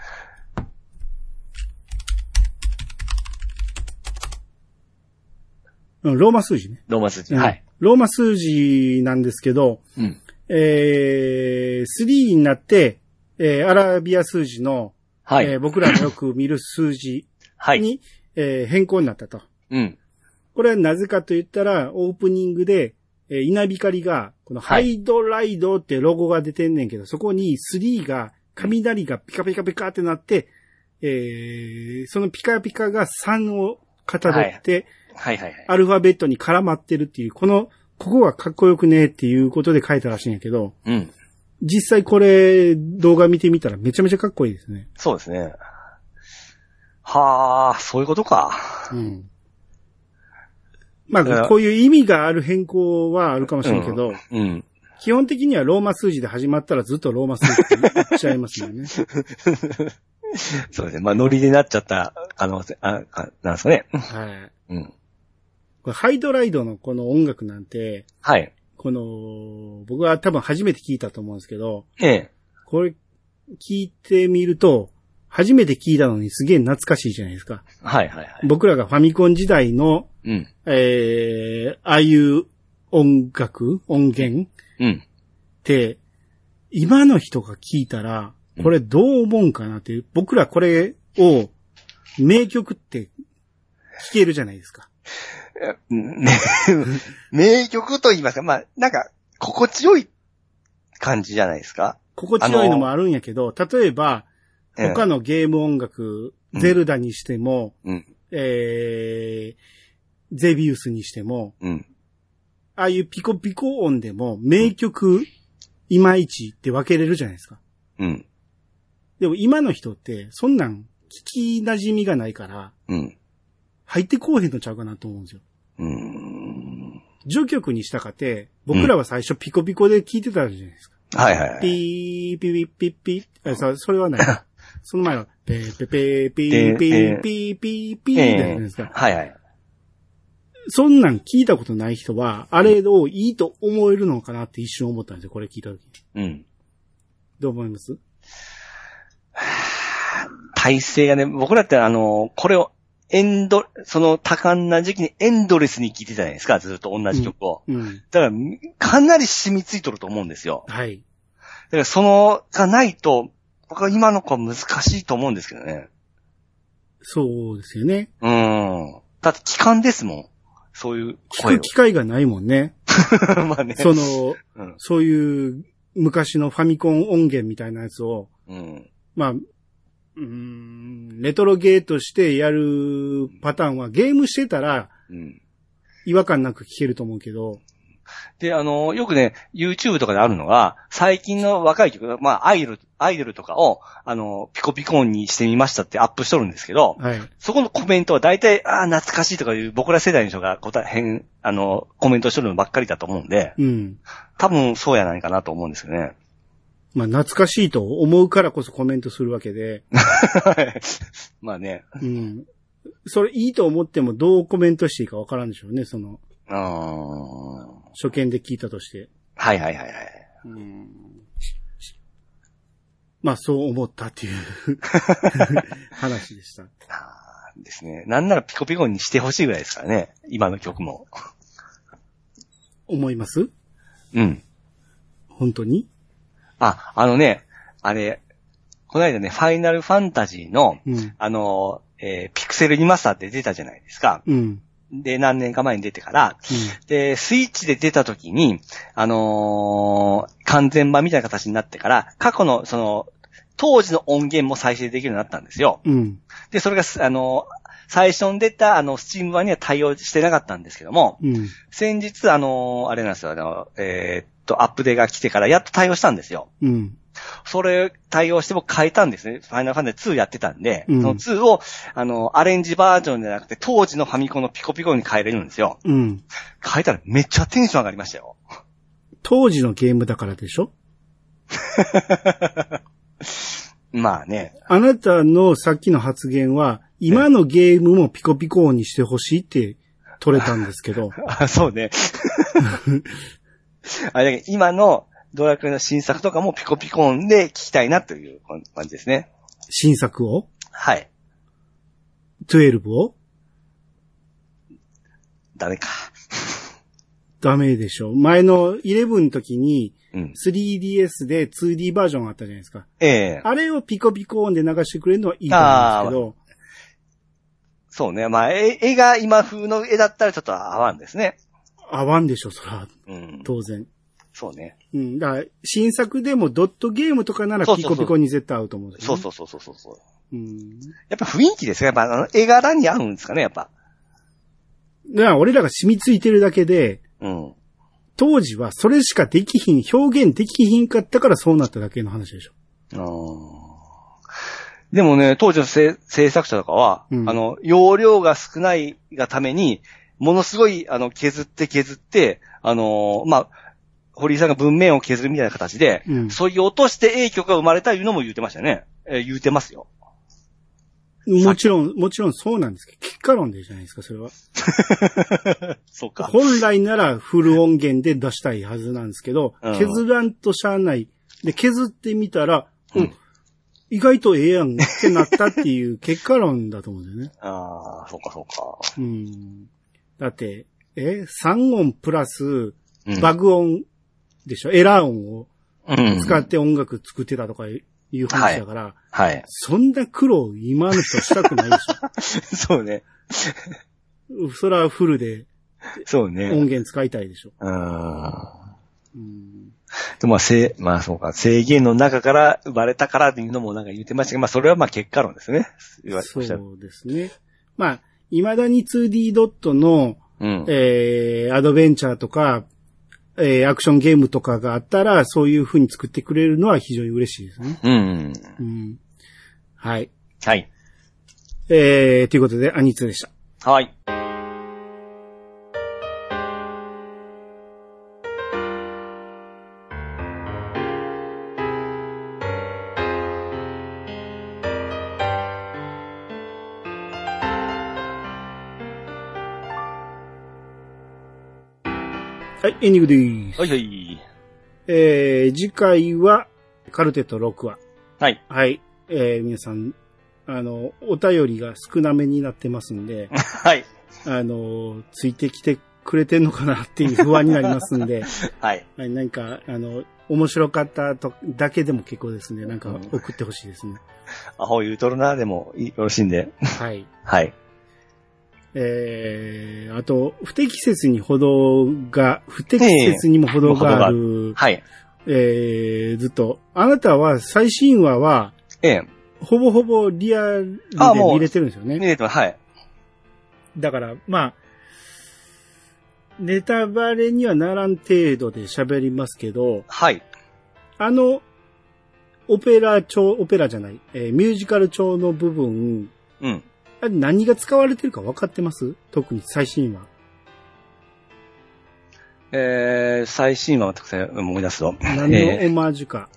[SPEAKER 1] うん、ローマ数字ね。
[SPEAKER 2] ローマ数字。
[SPEAKER 1] うん
[SPEAKER 2] はい。
[SPEAKER 1] ローマ数字なんですけど、
[SPEAKER 2] うん。
[SPEAKER 1] えー、3になって、えー、アラビア数字の、
[SPEAKER 2] はい。
[SPEAKER 1] えー僕らのよく見る数字
[SPEAKER 2] はい。
[SPEAKER 1] に、えー変更になったと。
[SPEAKER 2] うん。
[SPEAKER 1] これはなぜかと言ったら、オープニングで、えー稲光が、このハ
[SPEAKER 2] はい
[SPEAKER 1] イドライドってロゴが出てんねんけど、そこに3が、雷がピカピカピカってなって、えーそのピカピカが3をかたどって、
[SPEAKER 2] はいはいはい。
[SPEAKER 1] アルファベットに絡まってるっていう、この、ここがかっこよくねっていうことで書いたらしいんやけど、
[SPEAKER 2] うん。
[SPEAKER 1] 実際これ、動画見てみたらめちゃめちゃかっこいいですね。
[SPEAKER 2] そうですね。はあ、そういうことか。
[SPEAKER 1] うん。まあ、こういう意味がある変更はあるかもしれんけど、
[SPEAKER 2] うん。
[SPEAKER 1] 基本的にはローマ数字で始まったらずっとローマ数字って言っちゃいますよね。
[SPEAKER 2] そうですね。まあ、ノリでなっちゃった可能性、あ、あなんですかね。
[SPEAKER 1] はい。
[SPEAKER 2] うん。
[SPEAKER 1] これハイドライドのこの音楽なんて、
[SPEAKER 2] はい。
[SPEAKER 1] この、僕は多分初めて聞いたと思うんですけど、
[SPEAKER 2] ええ。
[SPEAKER 1] これ聞いてみると、初めて聞いたのにすげえ懐かしいじゃないですか。
[SPEAKER 2] はいはいはい。
[SPEAKER 1] 僕らがファミコン時代の、
[SPEAKER 2] うん。
[SPEAKER 1] えー、ああいう音楽音源
[SPEAKER 2] うん。
[SPEAKER 1] って、今の人が聞いたら、これどう思うんかなっていう、僕らこれを名曲って聞けるじゃないですか。
[SPEAKER 2] ね、名曲と言いますか、まあ、なんか、心地よい感じじゃないですか。
[SPEAKER 1] 心地よいのもあるんやけど、例えば、
[SPEAKER 2] ええ
[SPEAKER 1] 他のゲーム音楽、
[SPEAKER 2] うん
[SPEAKER 1] ゼルダにしても、
[SPEAKER 2] うん。
[SPEAKER 1] えー、ゼビウスにしても、
[SPEAKER 2] うん。
[SPEAKER 1] ああいうピコピコ音でも名曲、いまいちって分けれるじゃないですか。
[SPEAKER 2] うん。
[SPEAKER 1] でも今の人って、そんなん聞き馴染みがないから、
[SPEAKER 2] うん。
[SPEAKER 1] 入ってこうへんのちゃうかなと思うんですよ。
[SPEAKER 2] うん。
[SPEAKER 1] 序曲にしたかて、僕らは最初ピコピコで聞いてたじゃないですか。
[SPEAKER 2] はいはいはい。
[SPEAKER 1] ピー、ピピピピあ、さ、それはない。その前は、ペーペペーピー、ピー、ピー、ピー、ピー、みたいなじゃないですか。
[SPEAKER 2] はいはい。
[SPEAKER 1] そんなん聞いたことない人は、あれをいいと思えるのかなって一瞬思ったんですよ、これ聞いた時に。
[SPEAKER 2] うん。
[SPEAKER 1] どう思います？
[SPEAKER 2] 耐性がね、僕らってあの、これを、エンド、その多感な時期にエンドレスに聴いてたじゃないですか、ずっと同じ曲を。
[SPEAKER 1] うん。
[SPEAKER 2] だから、かなり染みついとると思うんですよ。
[SPEAKER 1] はい。
[SPEAKER 2] だから、その、がないと、僕は今の子は難しいと思うんですけどね。
[SPEAKER 1] そうですよね。
[SPEAKER 2] うん。だって、期間ですもん。そういう
[SPEAKER 1] 聞
[SPEAKER 2] 声
[SPEAKER 1] く機会がないもんね。
[SPEAKER 2] を。まあね。
[SPEAKER 1] その、
[SPEAKER 2] うん。
[SPEAKER 1] そういう昔のファミコン音源みたいなやつを、
[SPEAKER 2] うん。
[SPEAKER 1] まあ、うーん、レトロゲーとしてやるパターンはゲームしてたら
[SPEAKER 2] うん。
[SPEAKER 1] 違和感なく聞けると思うけど、
[SPEAKER 2] で、あの、よくね、YouTube とかであるのが、最近の若い曲、まあ、アイドル、アイドルとかを、あの、ピコピコ音にしてみましたってアップしとるんですけど、
[SPEAKER 1] はい。
[SPEAKER 2] そこのコメントは大体、ああ、懐かしいとかいう僕ら世代の人が答え、変、あの、コメントしとるのばっかりだと思うんで、
[SPEAKER 1] うん。
[SPEAKER 2] 多分そうやないかなと思うんですよね。
[SPEAKER 1] まあ、懐かしいと思うからこそコメントするわけで、
[SPEAKER 2] まあね。
[SPEAKER 1] うん。それいいと思ってもどうコメントしていいかわからんでしょうね、その。初見で聞いたとして。
[SPEAKER 2] はいはいはいはい。
[SPEAKER 1] うん。まあ、そう思ったっていう 話でした。
[SPEAKER 2] あーですね。なんならピコピコにしてほしいぐらいですからね。今の曲も。
[SPEAKER 1] 思います？
[SPEAKER 2] うん。
[SPEAKER 1] 本当に？
[SPEAKER 2] あ、あのね、あれ、この間ね、ファイナルファンタジーの、
[SPEAKER 1] うん。
[SPEAKER 2] あの、えーピクセルリマスターって出たじゃないですか。
[SPEAKER 1] うん。
[SPEAKER 2] で、何年か前に出てから、で、スイッチで出た時に、あのー完全版みたいな形になってから、過去の、その、当時の音源も再生できるようになったんですよ。
[SPEAKER 1] うん。うん。
[SPEAKER 2] で、それがす、あのー最初に出た、あの、スチーム版には対応してなかったんですけども、
[SPEAKER 1] うん。
[SPEAKER 2] 先日、あのーあれなんですよ、あの、えーっと、アップデーが来てからやっと対応したんですよ。
[SPEAKER 1] うん。
[SPEAKER 2] それ対応して僕変えたんですね。ファイナルファンタジー2やってたんで、
[SPEAKER 1] うん
[SPEAKER 2] その2を、あの、アレンジバージョンじゃなくて、当時のファミコンのピコピコに変えれるんですよ。
[SPEAKER 1] うん。
[SPEAKER 2] 変えたらめっちゃテンション上がりましたよ。
[SPEAKER 1] 当時のゲームだからでしょ？
[SPEAKER 2] まあね。
[SPEAKER 1] あなたのさっきの発言は、今のゲームもピコピコ音にしてほしいって取れたんですけど、
[SPEAKER 2] あそうね。あれだけど今のドラクエの新作とかもピコピコ音で聞きたいなという感じですね。
[SPEAKER 1] 新作を？
[SPEAKER 2] はい。
[SPEAKER 1] 12を？
[SPEAKER 2] ダメか。
[SPEAKER 1] ダメでしょ前の11の時に
[SPEAKER 2] うん。
[SPEAKER 1] 3DS で 2D バージョンあったじゃないですか。
[SPEAKER 2] ええ
[SPEAKER 1] あれをピコピコ音で流してくれるのはいいと思うんですけど、
[SPEAKER 2] そうね。まあ、絵絵が今風の絵だったらちょっと合わんですね。
[SPEAKER 1] 合わんでしょ、そら、
[SPEAKER 2] うん。
[SPEAKER 1] 当然。
[SPEAKER 2] そうね。
[SPEAKER 1] うん。だから、新作でもドットゲームとかならピコピコに絶対合うと思うね。
[SPEAKER 2] そうそうそうそうそうそう。
[SPEAKER 1] う。うん。
[SPEAKER 2] やっぱ雰囲気ですよ。やっぱあの絵柄に合うんですかね、やっぱ。
[SPEAKER 1] だから俺らが染みついてるだけで、
[SPEAKER 2] うん。
[SPEAKER 1] 当時はそれしかできひん、表現できひんかったからそうなっただけの話でしょ。
[SPEAKER 2] あーでもね、当時の制制作者とかは、
[SPEAKER 1] うん
[SPEAKER 2] あの、容量が少ないがために、ものすごい、あの、削って削って、あのーまあ、堀井さんが文面を削るみたいな形で、
[SPEAKER 1] うん
[SPEAKER 2] そういう落として影曲が生まれたいうのも言ってましたね。えー言ってますよ。
[SPEAKER 1] もちろん、もちろんそうなんですけど、結果論でじゃないですか、それは。
[SPEAKER 2] そうか。
[SPEAKER 1] 本来ならフル音源で出したいはずなんですけど、
[SPEAKER 2] うん
[SPEAKER 1] 削らんとしゃあない。で、削ってみたら、
[SPEAKER 2] うん
[SPEAKER 1] うん意外とええやんってなったっていう結果論だと思うんだよね。
[SPEAKER 2] ああ、そうかそうか。
[SPEAKER 1] うん。だって、え、3音プラス
[SPEAKER 2] うん
[SPEAKER 1] 爆音でしょ、エラー音を
[SPEAKER 2] うん
[SPEAKER 1] 使って音楽作ってたとかいう話だから、
[SPEAKER 2] はい。
[SPEAKER 1] そんな苦労今の人したくないでし
[SPEAKER 2] そうね。
[SPEAKER 1] ょ。それはフルで音
[SPEAKER 2] そうね。
[SPEAKER 1] 源使いたいでしょ。
[SPEAKER 2] うん。
[SPEAKER 1] うん
[SPEAKER 2] でまあ、せまあそうか、制限の中から生まれたからっていうのもなんか言ってましたけど、まあそれはまあ結果論ですね。
[SPEAKER 1] そうですね。まあ、未だに 2D ドットの、
[SPEAKER 2] うん。
[SPEAKER 1] えー、アドベンチャーとか、えー、アクションゲームとかがあったら、そういう風に作ってくれるのは非常に嬉しいですね。
[SPEAKER 2] うん。
[SPEAKER 1] うん。はい。
[SPEAKER 2] はい。
[SPEAKER 1] えー、ということで、アニツでした。
[SPEAKER 2] はい。
[SPEAKER 1] はい、エンディングです。
[SPEAKER 2] はいはい。
[SPEAKER 1] えー、次回は、カルテット6話。
[SPEAKER 2] はい。
[SPEAKER 1] はい。えー、皆さん、あの、お便りが少なめになってますんで、
[SPEAKER 2] はい。
[SPEAKER 1] あの、ついてきてくれてんのかなっていう不安になりますんで、
[SPEAKER 2] はい。
[SPEAKER 1] はい、何か、あの、面白かったと、だけでも結構ですね。なんか送ってほしいですね。
[SPEAKER 2] アホ言うとるな、でもいよろしいんで。
[SPEAKER 1] はい。
[SPEAKER 2] はい。
[SPEAKER 1] えー、あと、不適切に歩道が、不適切にも歩道がある、
[SPEAKER 2] はい。
[SPEAKER 1] えー、ずっと、あなたは最新話は、
[SPEAKER 2] ええ。
[SPEAKER 1] ほぼほぼリアルで見れてるんですよね。
[SPEAKER 2] 見れてます。はい。
[SPEAKER 1] だから、まあ、ネタバレにはならん程度で喋りますけど、
[SPEAKER 2] はい。
[SPEAKER 1] あの、オペラ調、オペラじゃない、えーミュージカル調の部分、
[SPEAKER 2] うん。
[SPEAKER 1] 何が使われてるか分かってます？特に最新話。
[SPEAKER 2] えー、最新話をたくさん思い出すと。
[SPEAKER 1] 何のオ
[SPEAKER 2] えー
[SPEAKER 1] マージュか。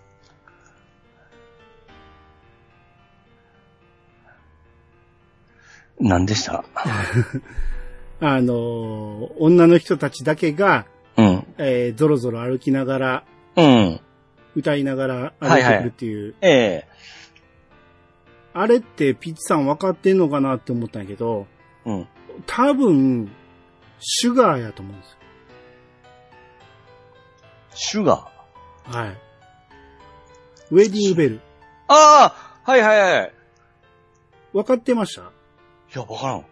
[SPEAKER 2] 何でした？
[SPEAKER 1] あのー女の人たちだけが、
[SPEAKER 2] うん。
[SPEAKER 1] えー、ゾロゾロ歩きながら、
[SPEAKER 2] うん。
[SPEAKER 1] 歌いながら歩いてくるっていう。
[SPEAKER 2] ええ
[SPEAKER 1] あれってピッチさん分かってんのかなって思ったんやけど、
[SPEAKER 2] うん。
[SPEAKER 1] 多分、シュガーやと思うんですよ。
[SPEAKER 2] シュガー？
[SPEAKER 1] はい。ウェディングベル。
[SPEAKER 2] ああはいはいはい。
[SPEAKER 1] 分かってました？
[SPEAKER 2] いや、わからん。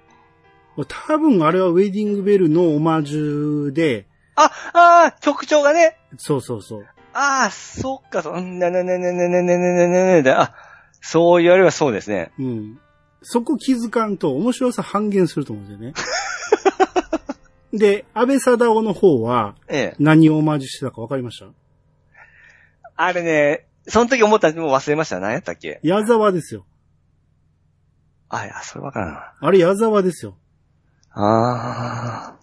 [SPEAKER 1] 多分あれはウェディングベルのオマージュで、
[SPEAKER 2] あ、ああ曲調がね。
[SPEAKER 1] そうそうそう。
[SPEAKER 2] ああ、そっか、そんなねねねねねねねねねねで、あ、そう言われればそうですね。
[SPEAKER 1] うん。そこ気づかんと面白さ半減すると思うんですよね。で、安倍貞夫の方は
[SPEAKER 2] ええ。
[SPEAKER 1] 何をオマージュしてたか分かりました？
[SPEAKER 2] あれね、その時思ったのもう忘れました。何やったっけ？
[SPEAKER 1] 矢沢ですよ。
[SPEAKER 2] あ、いや、それわからんな。
[SPEAKER 1] あれ矢沢ですよ。
[SPEAKER 2] ああ。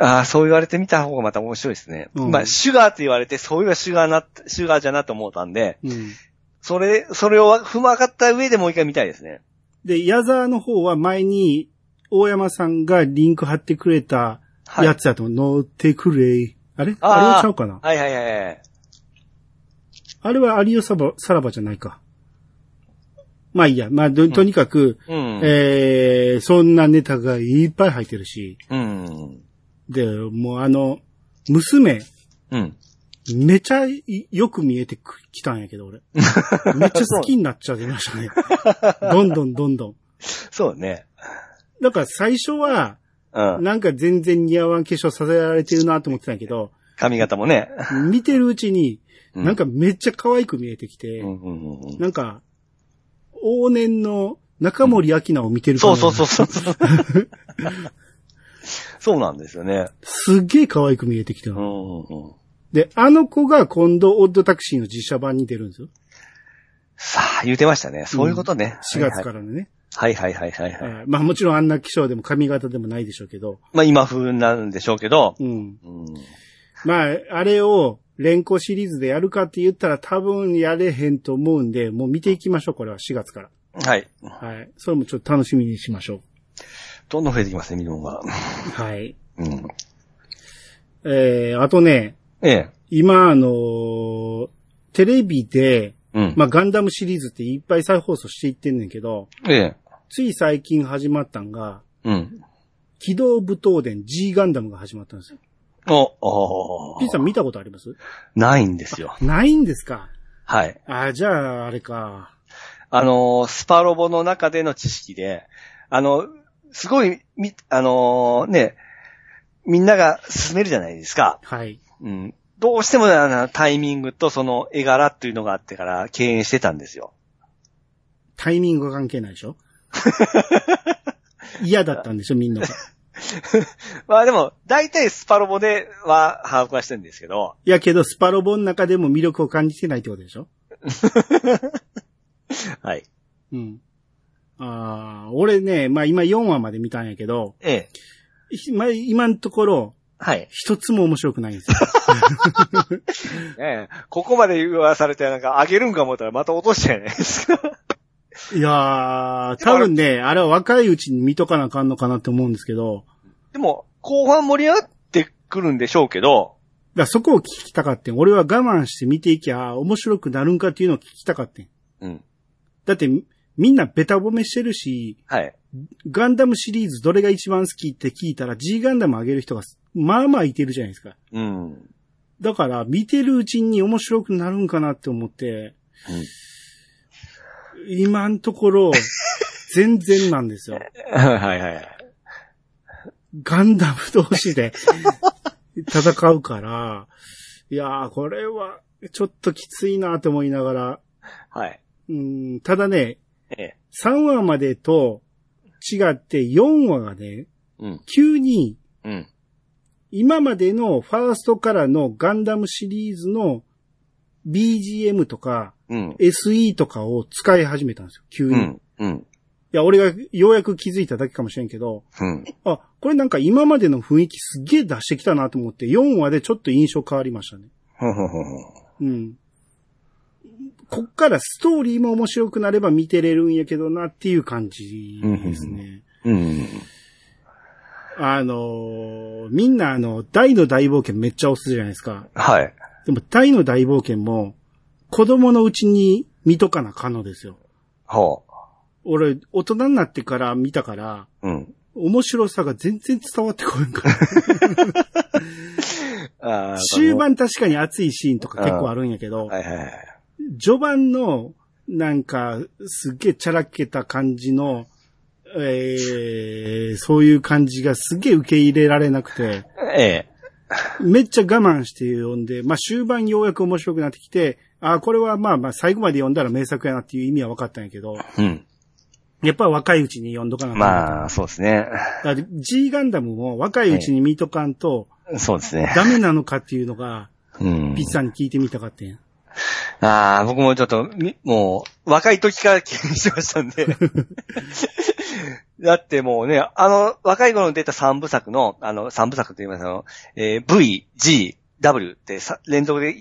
[SPEAKER 2] ああ、そう言われてみた方がまた面白いですね。
[SPEAKER 1] うん
[SPEAKER 2] まあ、シュガーって言われて、そういえばシュガーな、シュガーじゃなと思ったんで、
[SPEAKER 1] うん。
[SPEAKER 2] それ、それを踏まかった上でもう一回見たいですね。
[SPEAKER 1] で、矢沢の方は前に大山さんがリンク貼ってくれた
[SPEAKER 2] はい。
[SPEAKER 1] やつやと乗ってくれ。あれ？
[SPEAKER 2] あ
[SPEAKER 1] れはちゃうかな？
[SPEAKER 2] はいはいはいはい。
[SPEAKER 1] あれは有吉さらばじゃないか。まあいいや。まあ、ととにかく、
[SPEAKER 2] うん。
[SPEAKER 1] えー、そんなネタがいっぱい入ってるし。
[SPEAKER 2] うん。
[SPEAKER 1] で、もうあの、娘、
[SPEAKER 2] うん。
[SPEAKER 1] めちゃいよく見えてくきたんやけど、俺。めっちゃ好きになっちゃいましたね。どんどんどんどん。
[SPEAKER 2] そうね。
[SPEAKER 1] だから最初は、
[SPEAKER 2] うん。
[SPEAKER 1] なんか全然似合わん化粧させられてるなと思ってたんやけど、
[SPEAKER 2] 髪型もね。
[SPEAKER 1] 見てるうちに、
[SPEAKER 2] うん
[SPEAKER 1] なんかめっちゃ可愛く見えてきて、
[SPEAKER 2] うんうんうんうん
[SPEAKER 1] なんか、往年の中森明菜を見てる
[SPEAKER 2] そうそう
[SPEAKER 1] う。
[SPEAKER 2] そうそう。そうなんですよね。
[SPEAKER 1] すっげえ可愛く見えてきた
[SPEAKER 2] う
[SPEAKER 1] の。
[SPEAKER 2] んうんうん。
[SPEAKER 1] で、あの子が今度、オッドタクシーの実写版に出るんですよ。
[SPEAKER 2] さあ、言うてましたね。そういうことね。
[SPEAKER 1] 4月からのね。
[SPEAKER 2] はいはいはいはいはい。
[SPEAKER 1] えーまあもちろんあんな気象でも髪型でもないでしょうけど、
[SPEAKER 2] まあ今風なんでしょうけど。
[SPEAKER 1] うん。
[SPEAKER 2] うん。
[SPEAKER 1] まあ、あれを連行シリーズでやるかって言ったら多分やれへんと思うんで、もう見ていきましょう、これは4月から。
[SPEAKER 2] はい。
[SPEAKER 1] はい。それもちょっと楽しみにしましょ
[SPEAKER 2] どんどん増えてきますね、見るものが。
[SPEAKER 1] う。はい。
[SPEAKER 2] うん。
[SPEAKER 1] えー、あとね、
[SPEAKER 2] ええ。
[SPEAKER 1] 今あのーテレビで、
[SPEAKER 2] うん。
[SPEAKER 1] まあ、ガンダムシリーズっていっぱい再放送していってんねんけど、
[SPEAKER 2] ええ。
[SPEAKER 1] つい最近始まったんが、
[SPEAKER 2] うん。
[SPEAKER 1] 機動武闘伝 G ガンダムが始まったんですよ。
[SPEAKER 2] お、お
[SPEAKER 1] ピーさん見たことあります？
[SPEAKER 2] ないんですよ。
[SPEAKER 1] ないんですか？
[SPEAKER 2] はい。
[SPEAKER 1] あ、じゃあ、あれか。
[SPEAKER 2] あのー、スパロボの中での知識で、あの、すごい、み、あのーね、みんなが進めるじゃないですか。
[SPEAKER 1] はい。
[SPEAKER 2] うん。どうしてもあのタイミングとその絵柄っていうのがあってから敬遠してたんですよ。
[SPEAKER 1] タイミングが関係ないでしょ？嫌だったんでしょ？みんなが。
[SPEAKER 2] まあでも、大体スパロボでは把握はしてるんですけど、
[SPEAKER 1] いやけど、スパロボの中でも魅力を感じてないってことでしょ？
[SPEAKER 2] はい。
[SPEAKER 1] うん。ああ、俺ね、まあ今4話まで見たんやけど、
[SPEAKER 2] ええ。
[SPEAKER 1] ひまあ今のところ、
[SPEAKER 2] はい。
[SPEAKER 1] 一つも面白くないんですよ。
[SPEAKER 2] ええ。ここまで言わされてなんか上げるんか思ったらまた落としちゃうじゃないですか。
[SPEAKER 1] いやー、多分ね、あれは若いうちに見とかなあかんのかなって思うんですけど、
[SPEAKER 2] でも、後半盛り上がってくるんでしょうけど、
[SPEAKER 1] だそこを聞きたかってん。俺は我慢して見ていきゃ面白くなるんかっていうのを聞きたかってん。
[SPEAKER 2] うん。
[SPEAKER 1] だってみみんなベタ褒めしてるし、
[SPEAKER 2] はい。
[SPEAKER 1] ガンダムシリーズどれが一番好きって聞いたら G ガンダム上げる人がまあまあいてるじゃないですか。
[SPEAKER 2] うん。
[SPEAKER 1] だから見てるうちに面白くなるんかなって思って、今のところ 全然なんですよ。
[SPEAKER 2] はいはいはい。
[SPEAKER 1] ガンダム同士で戦うから、いやーこれはちょっときついなと思いながら、
[SPEAKER 2] はい。
[SPEAKER 1] うん、ただね、
[SPEAKER 2] ええ。
[SPEAKER 1] 3話までと違って4話がね、
[SPEAKER 2] うん。
[SPEAKER 1] 急に
[SPEAKER 2] うん。
[SPEAKER 1] 今までのファーストからのガンダムシリーズの BGM とか
[SPEAKER 2] うん。
[SPEAKER 1] SE とかを使い始めたんですよ、急に。い
[SPEAKER 2] うん。うん。
[SPEAKER 1] や、俺がようやく気づいただけかもしれんけど、
[SPEAKER 2] うん。
[SPEAKER 1] あ、これなんか今までの雰囲気すっげえ出してきたなと思って、4話でちょっと印象変わりましたね。うん。こっからストーリーも面白くなれば見てれるんやけどなっていう感じですね。
[SPEAKER 2] うん。
[SPEAKER 1] あのーみんなあの、大の大冒険めっちゃ押すじゃないですか。
[SPEAKER 2] はい。
[SPEAKER 1] でも大の大冒険も、子供のうちに見とかなかのですよ。
[SPEAKER 2] ほ
[SPEAKER 1] 俺、大人になってから見たから、
[SPEAKER 2] う。うん。
[SPEAKER 1] 面白さが全然伝わってこんから。終。盤確かに熱いシーンとか結構あるんやけど、
[SPEAKER 2] はいはいはい。
[SPEAKER 1] 序盤の、なんか、すっげえチャラけた感じの、えー、そういう感じがすげえ受け入れられなくて、
[SPEAKER 2] ええ。
[SPEAKER 1] めっちゃ我慢して読んで、まあ終盤ようやく面白くなってきて、あこれはまあまあ最後まで読んだら名作やなっていう意味は分かったんやけど、
[SPEAKER 2] うん。
[SPEAKER 1] やっぱ若いうちに読んどかなあ
[SPEAKER 2] まあ、そうですね。
[SPEAKER 1] だから G ガンダムも若いうちに見とかんと
[SPEAKER 2] そうですね。
[SPEAKER 1] ダメなのかっていうのが、
[SPEAKER 2] うん
[SPEAKER 1] ピッ。ツさんに聞いてみたかったんや。
[SPEAKER 2] ああ、僕もちょっと、みもう、若い時から気にしてましたんで。だってもうね、あの、若い頃に出た三部作の、あの、三部作って言いますあの、えー V、G、W ってさ連続で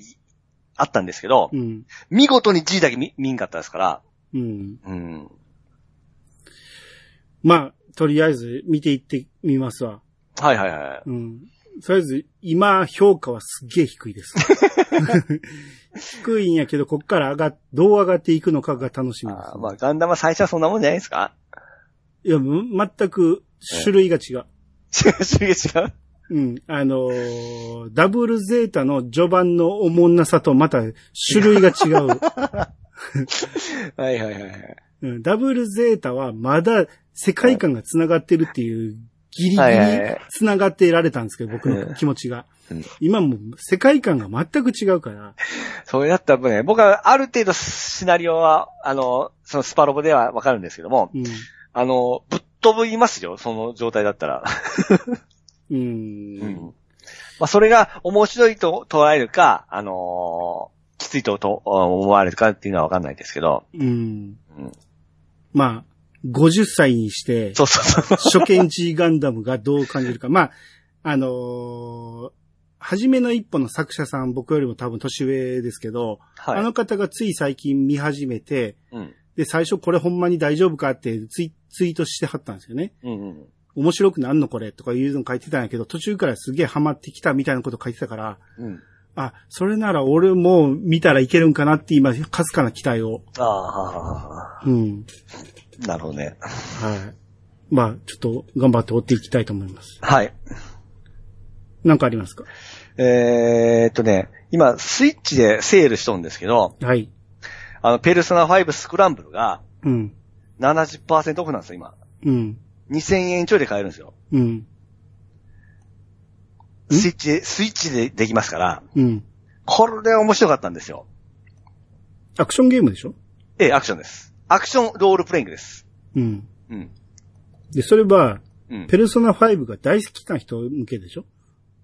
[SPEAKER 2] あったんですけど、
[SPEAKER 1] うん。
[SPEAKER 2] 見事に G だけ見見んかったですから、
[SPEAKER 1] うん。
[SPEAKER 2] うん。
[SPEAKER 1] まあ、とりあえず見ていってみますわ。
[SPEAKER 2] はいはいはい。
[SPEAKER 1] うん。とりあえず、今、評価はすっげえ低いです。低いんやけど、こっから上がっ、どう上がっていくのかが楽しみです、
[SPEAKER 2] あーまあ、ガンダムは最初はそんなもんじゃないですか？
[SPEAKER 1] いや、む全く種類が違う。
[SPEAKER 2] 違う、違う、違う？
[SPEAKER 1] うん。あのーダブルゼータの序盤のおもんなさとまた種類が違う。
[SPEAKER 2] はいはいはいはい。
[SPEAKER 1] うん、ダブルゼータはまだ世界観が繋がってるっていう、ギリギリ繋がってられたんですけど、僕の気持ちが。
[SPEAKER 2] うん
[SPEAKER 1] 今もう世界観が全く違うから。
[SPEAKER 2] それだったらね、僕はある程度シナリオは、あの、そのスパロボではわかるんですけども、
[SPEAKER 1] うん。
[SPEAKER 2] あの、ぶっ飛びますよ、その状態だったら。
[SPEAKER 1] うん。
[SPEAKER 2] うん。まあ、それが面白いと捉えるか、あのーきついとと思われるかっていうのはわかんないですけど、
[SPEAKER 1] うん。
[SPEAKER 2] うん。
[SPEAKER 1] まあ、50歳にして、
[SPEAKER 2] そうそうそう。
[SPEAKER 1] 初見 G ガンダムがどう感じるか。まあ、あのー初めの一歩の作者さん、僕よりも多分年上ですけど、
[SPEAKER 2] はい。
[SPEAKER 1] あの方がつい最近見始めて、
[SPEAKER 2] うん。
[SPEAKER 1] で、最初これほんまに大丈夫かってツイツイートしてはったんですよね。
[SPEAKER 2] うんうん。
[SPEAKER 1] 面白くなんのこれとかいうの書いてたんやけど、途中からすげえハマってきたみたいなこと書いてたから、
[SPEAKER 2] うん。
[SPEAKER 1] あ、それなら俺も見たらいけるんかなって今、かすかな期待を。
[SPEAKER 2] ああ、
[SPEAKER 1] うん。
[SPEAKER 2] なるほどね。
[SPEAKER 1] はい。まあ、ちょっと頑張って追っていきたいと思います。
[SPEAKER 2] はい。
[SPEAKER 1] なんかありますか？
[SPEAKER 2] えーっとね、今、スイッチでセールしとるんですけど、
[SPEAKER 1] はい。
[SPEAKER 2] あの、ペルソナ5スクランブルが
[SPEAKER 1] うん。
[SPEAKER 2] 70%オフなんですよ、今。
[SPEAKER 1] うん。
[SPEAKER 2] 2000円ちょいで買えるんですよ。
[SPEAKER 1] うん。ん？
[SPEAKER 2] スイッチで、スイッチでできますから、
[SPEAKER 1] うん。
[SPEAKER 2] これ面白かったんですよ。
[SPEAKER 1] アクションゲームでしょ？
[SPEAKER 2] ええ、アクションです。アクションロールプレイングです。
[SPEAKER 1] うん。
[SPEAKER 2] うん。
[SPEAKER 1] で、それは、
[SPEAKER 2] うん。
[SPEAKER 1] ペルソナ5が大好きな人向けでしょ？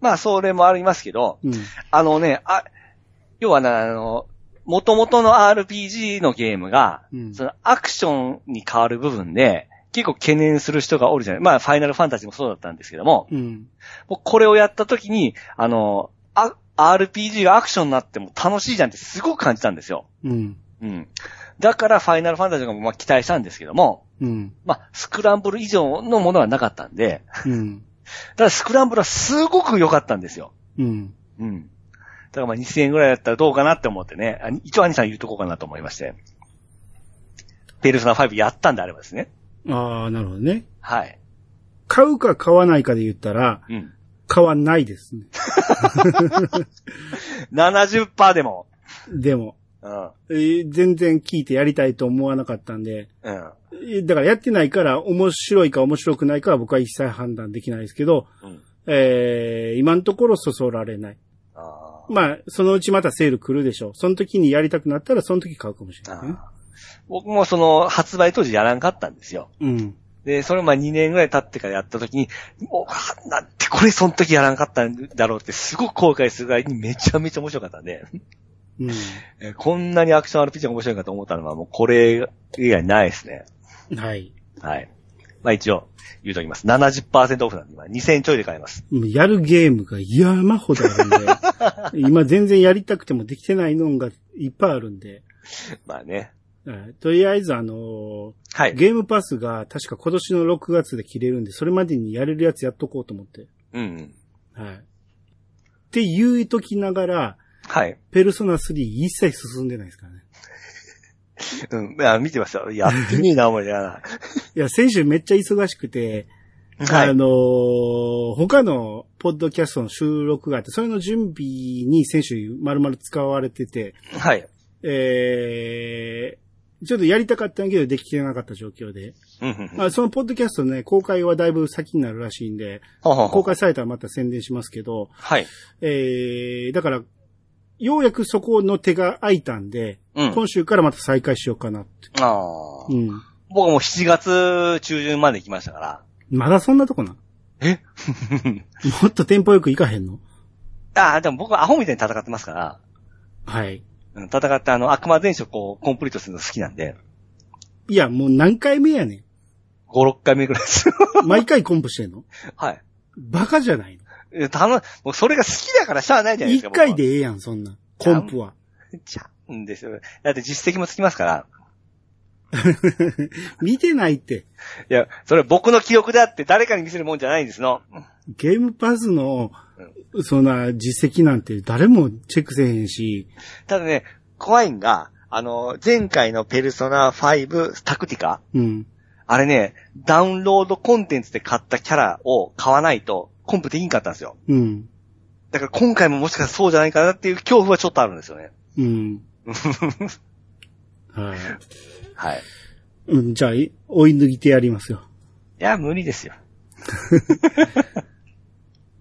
[SPEAKER 2] まあ、それもありますけど、
[SPEAKER 1] うん。
[SPEAKER 2] あのね、あ、要はね、あの、元々の RPG のゲームが、
[SPEAKER 1] うん
[SPEAKER 2] そのアクションに変わる部分で、結構懸念する人がおるじゃない。まあ、ファイナルファンタジーもそうだったんですけども、
[SPEAKER 1] うん。
[SPEAKER 2] 僕これをやった時に、あの、あ RPG がアクションになっても楽しいじゃんってすごく感じたんですよ。
[SPEAKER 1] うん。
[SPEAKER 2] うん。だからファイナルファンタジーがまあ期待したんですけども、
[SPEAKER 1] うん。
[SPEAKER 2] まあ、スクランブル以上のものはなかったんで、
[SPEAKER 1] うん。
[SPEAKER 2] ただスクランブルはすごく良かったんですよ。
[SPEAKER 1] うん。
[SPEAKER 2] うん。だからまあ2000円ぐらいだったらどうかなって思ってね、あ一応兄さん言うとこうかなと思いまして。ペルソナ5やったんであればですね。
[SPEAKER 1] ああ、なるほどね。
[SPEAKER 2] はい。
[SPEAKER 1] 買うか買わないかで言ったら、
[SPEAKER 2] うん。
[SPEAKER 1] 買わないですね。
[SPEAKER 2] 70%でも。
[SPEAKER 1] でも、
[SPEAKER 2] うん。
[SPEAKER 1] えー全然聞いてやりたいと思わなかったんで、
[SPEAKER 2] うん。
[SPEAKER 1] えーだからやってないから面白いか面白くないかは僕は一切判断できないですけど、
[SPEAKER 2] うん。
[SPEAKER 1] えー今のところそそられない。
[SPEAKER 2] あ
[SPEAKER 1] まあ、そのうちまたセール来るでしょう。その時にやりたくなったらその時買うかもしれないね。
[SPEAKER 2] あ僕もその発売当時やらんかったんですよ。
[SPEAKER 1] うん。
[SPEAKER 2] で、それまあ2年ぐらい経ってからやった時に、もう、はなんてこれその時やらんかったんだろうってすごく後悔するぐらいにめちゃめちゃ面白かったんで、
[SPEAKER 1] うん。
[SPEAKER 2] えーこんなにアクション RPG が面白いかと思ったのはもうこれ以外ないですね。
[SPEAKER 1] はい。
[SPEAKER 2] はい。まあ一応、言うときます。70%オフなんで今、2000円ちょいで買えます。
[SPEAKER 1] もうやるゲームが山ほどあるんで、今全然やりたくてもできてないのがいっぱいあるんで、
[SPEAKER 2] まあね。
[SPEAKER 1] はいとりあえずあのー
[SPEAKER 2] はい。
[SPEAKER 1] ゲームパスが確か今年の6月で切れるんで、それまでにやれるやつやっとこうと思って。
[SPEAKER 2] うん。
[SPEAKER 1] はい。って言うときながら、
[SPEAKER 2] はい。
[SPEAKER 1] ペルソナ3一切進んでないですからね。
[SPEAKER 2] うん。いや、見てますよ。やってねえな、思いながら。
[SPEAKER 1] いや、先週めっちゃ忙しくて、
[SPEAKER 2] はい。
[SPEAKER 1] あのー他のポッドキャストの収録があって、それの準備に先週丸々使われてて、
[SPEAKER 2] はい。
[SPEAKER 1] えー、ちょっとやりたかったんやけどできてなかった状況で。まあ、そのポッドキャストね、公開はだいぶ先になるらしいんで、公開されたらまた宣伝しますけど、
[SPEAKER 2] はい。
[SPEAKER 1] えー、だから、ようやくそこの手が空いたんで、
[SPEAKER 2] うん。
[SPEAKER 1] 今週からまた再開しようかなって。
[SPEAKER 2] ああ。
[SPEAKER 1] うん。
[SPEAKER 2] 僕も7月中旬まで行きましたから。
[SPEAKER 1] まだそんなとこな。
[SPEAKER 2] え？
[SPEAKER 1] もっとテンポよくいかへんの？
[SPEAKER 2] ああ、でも僕はアホみたいに戦ってますから。
[SPEAKER 1] はい。
[SPEAKER 2] うん戦ってあの、悪魔伝承こう、コンプリートするの好きなんで。
[SPEAKER 1] いや、もう何回目やね
[SPEAKER 2] 5、6回目ぐらいです。
[SPEAKER 1] ん。毎回コンプしてんの？
[SPEAKER 2] はい。
[SPEAKER 1] バカじゃないの？
[SPEAKER 2] たの、もうそれが好きだからしゃあないじゃないですか。
[SPEAKER 1] 一回でええやん、そんな。コンプは。
[SPEAKER 2] ちゃうんですよ。だって実績もつきますから。
[SPEAKER 1] 見てないって。
[SPEAKER 2] いや、それは僕の記憶であって誰かに見せるもんじゃないんですの。
[SPEAKER 1] ゲームパスの、そんな実績なんて誰もチェックせえへんし、
[SPEAKER 2] ただね、怖いんが、あの、前回のペルソナ5タクティカ
[SPEAKER 1] うん。
[SPEAKER 2] あれね、ダウンロードコンテンツで買ったキャラを買わないとコンプできんかったんですよ。
[SPEAKER 1] うん。
[SPEAKER 2] だから今回ももしかしたらそうじゃないかなっていう恐怖はちょっとあるんですよね。
[SPEAKER 1] うん。はい。
[SPEAKER 2] はい。
[SPEAKER 1] うん、じゃあ、い追い抜いてやりますよ。
[SPEAKER 2] いや、無理ですよ。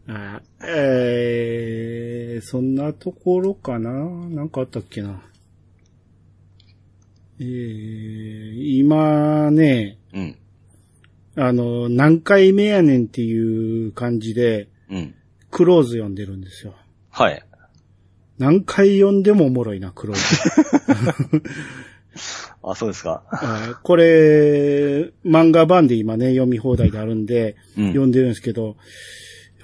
[SPEAKER 1] あえー、そんなところかな？なんかあったっけな？えー、今ね、
[SPEAKER 2] うん。
[SPEAKER 1] あの、何回目やねんっていう感じで、
[SPEAKER 2] うん。
[SPEAKER 1] クローズ読んでるんですよ。
[SPEAKER 2] はい。
[SPEAKER 1] 何回読んでもおもろいな、クローズ。
[SPEAKER 2] あ、そうですか。
[SPEAKER 1] あこれ、漫画版で今ね、読み放題であるんで、
[SPEAKER 2] うん
[SPEAKER 1] 読んでるんですけど、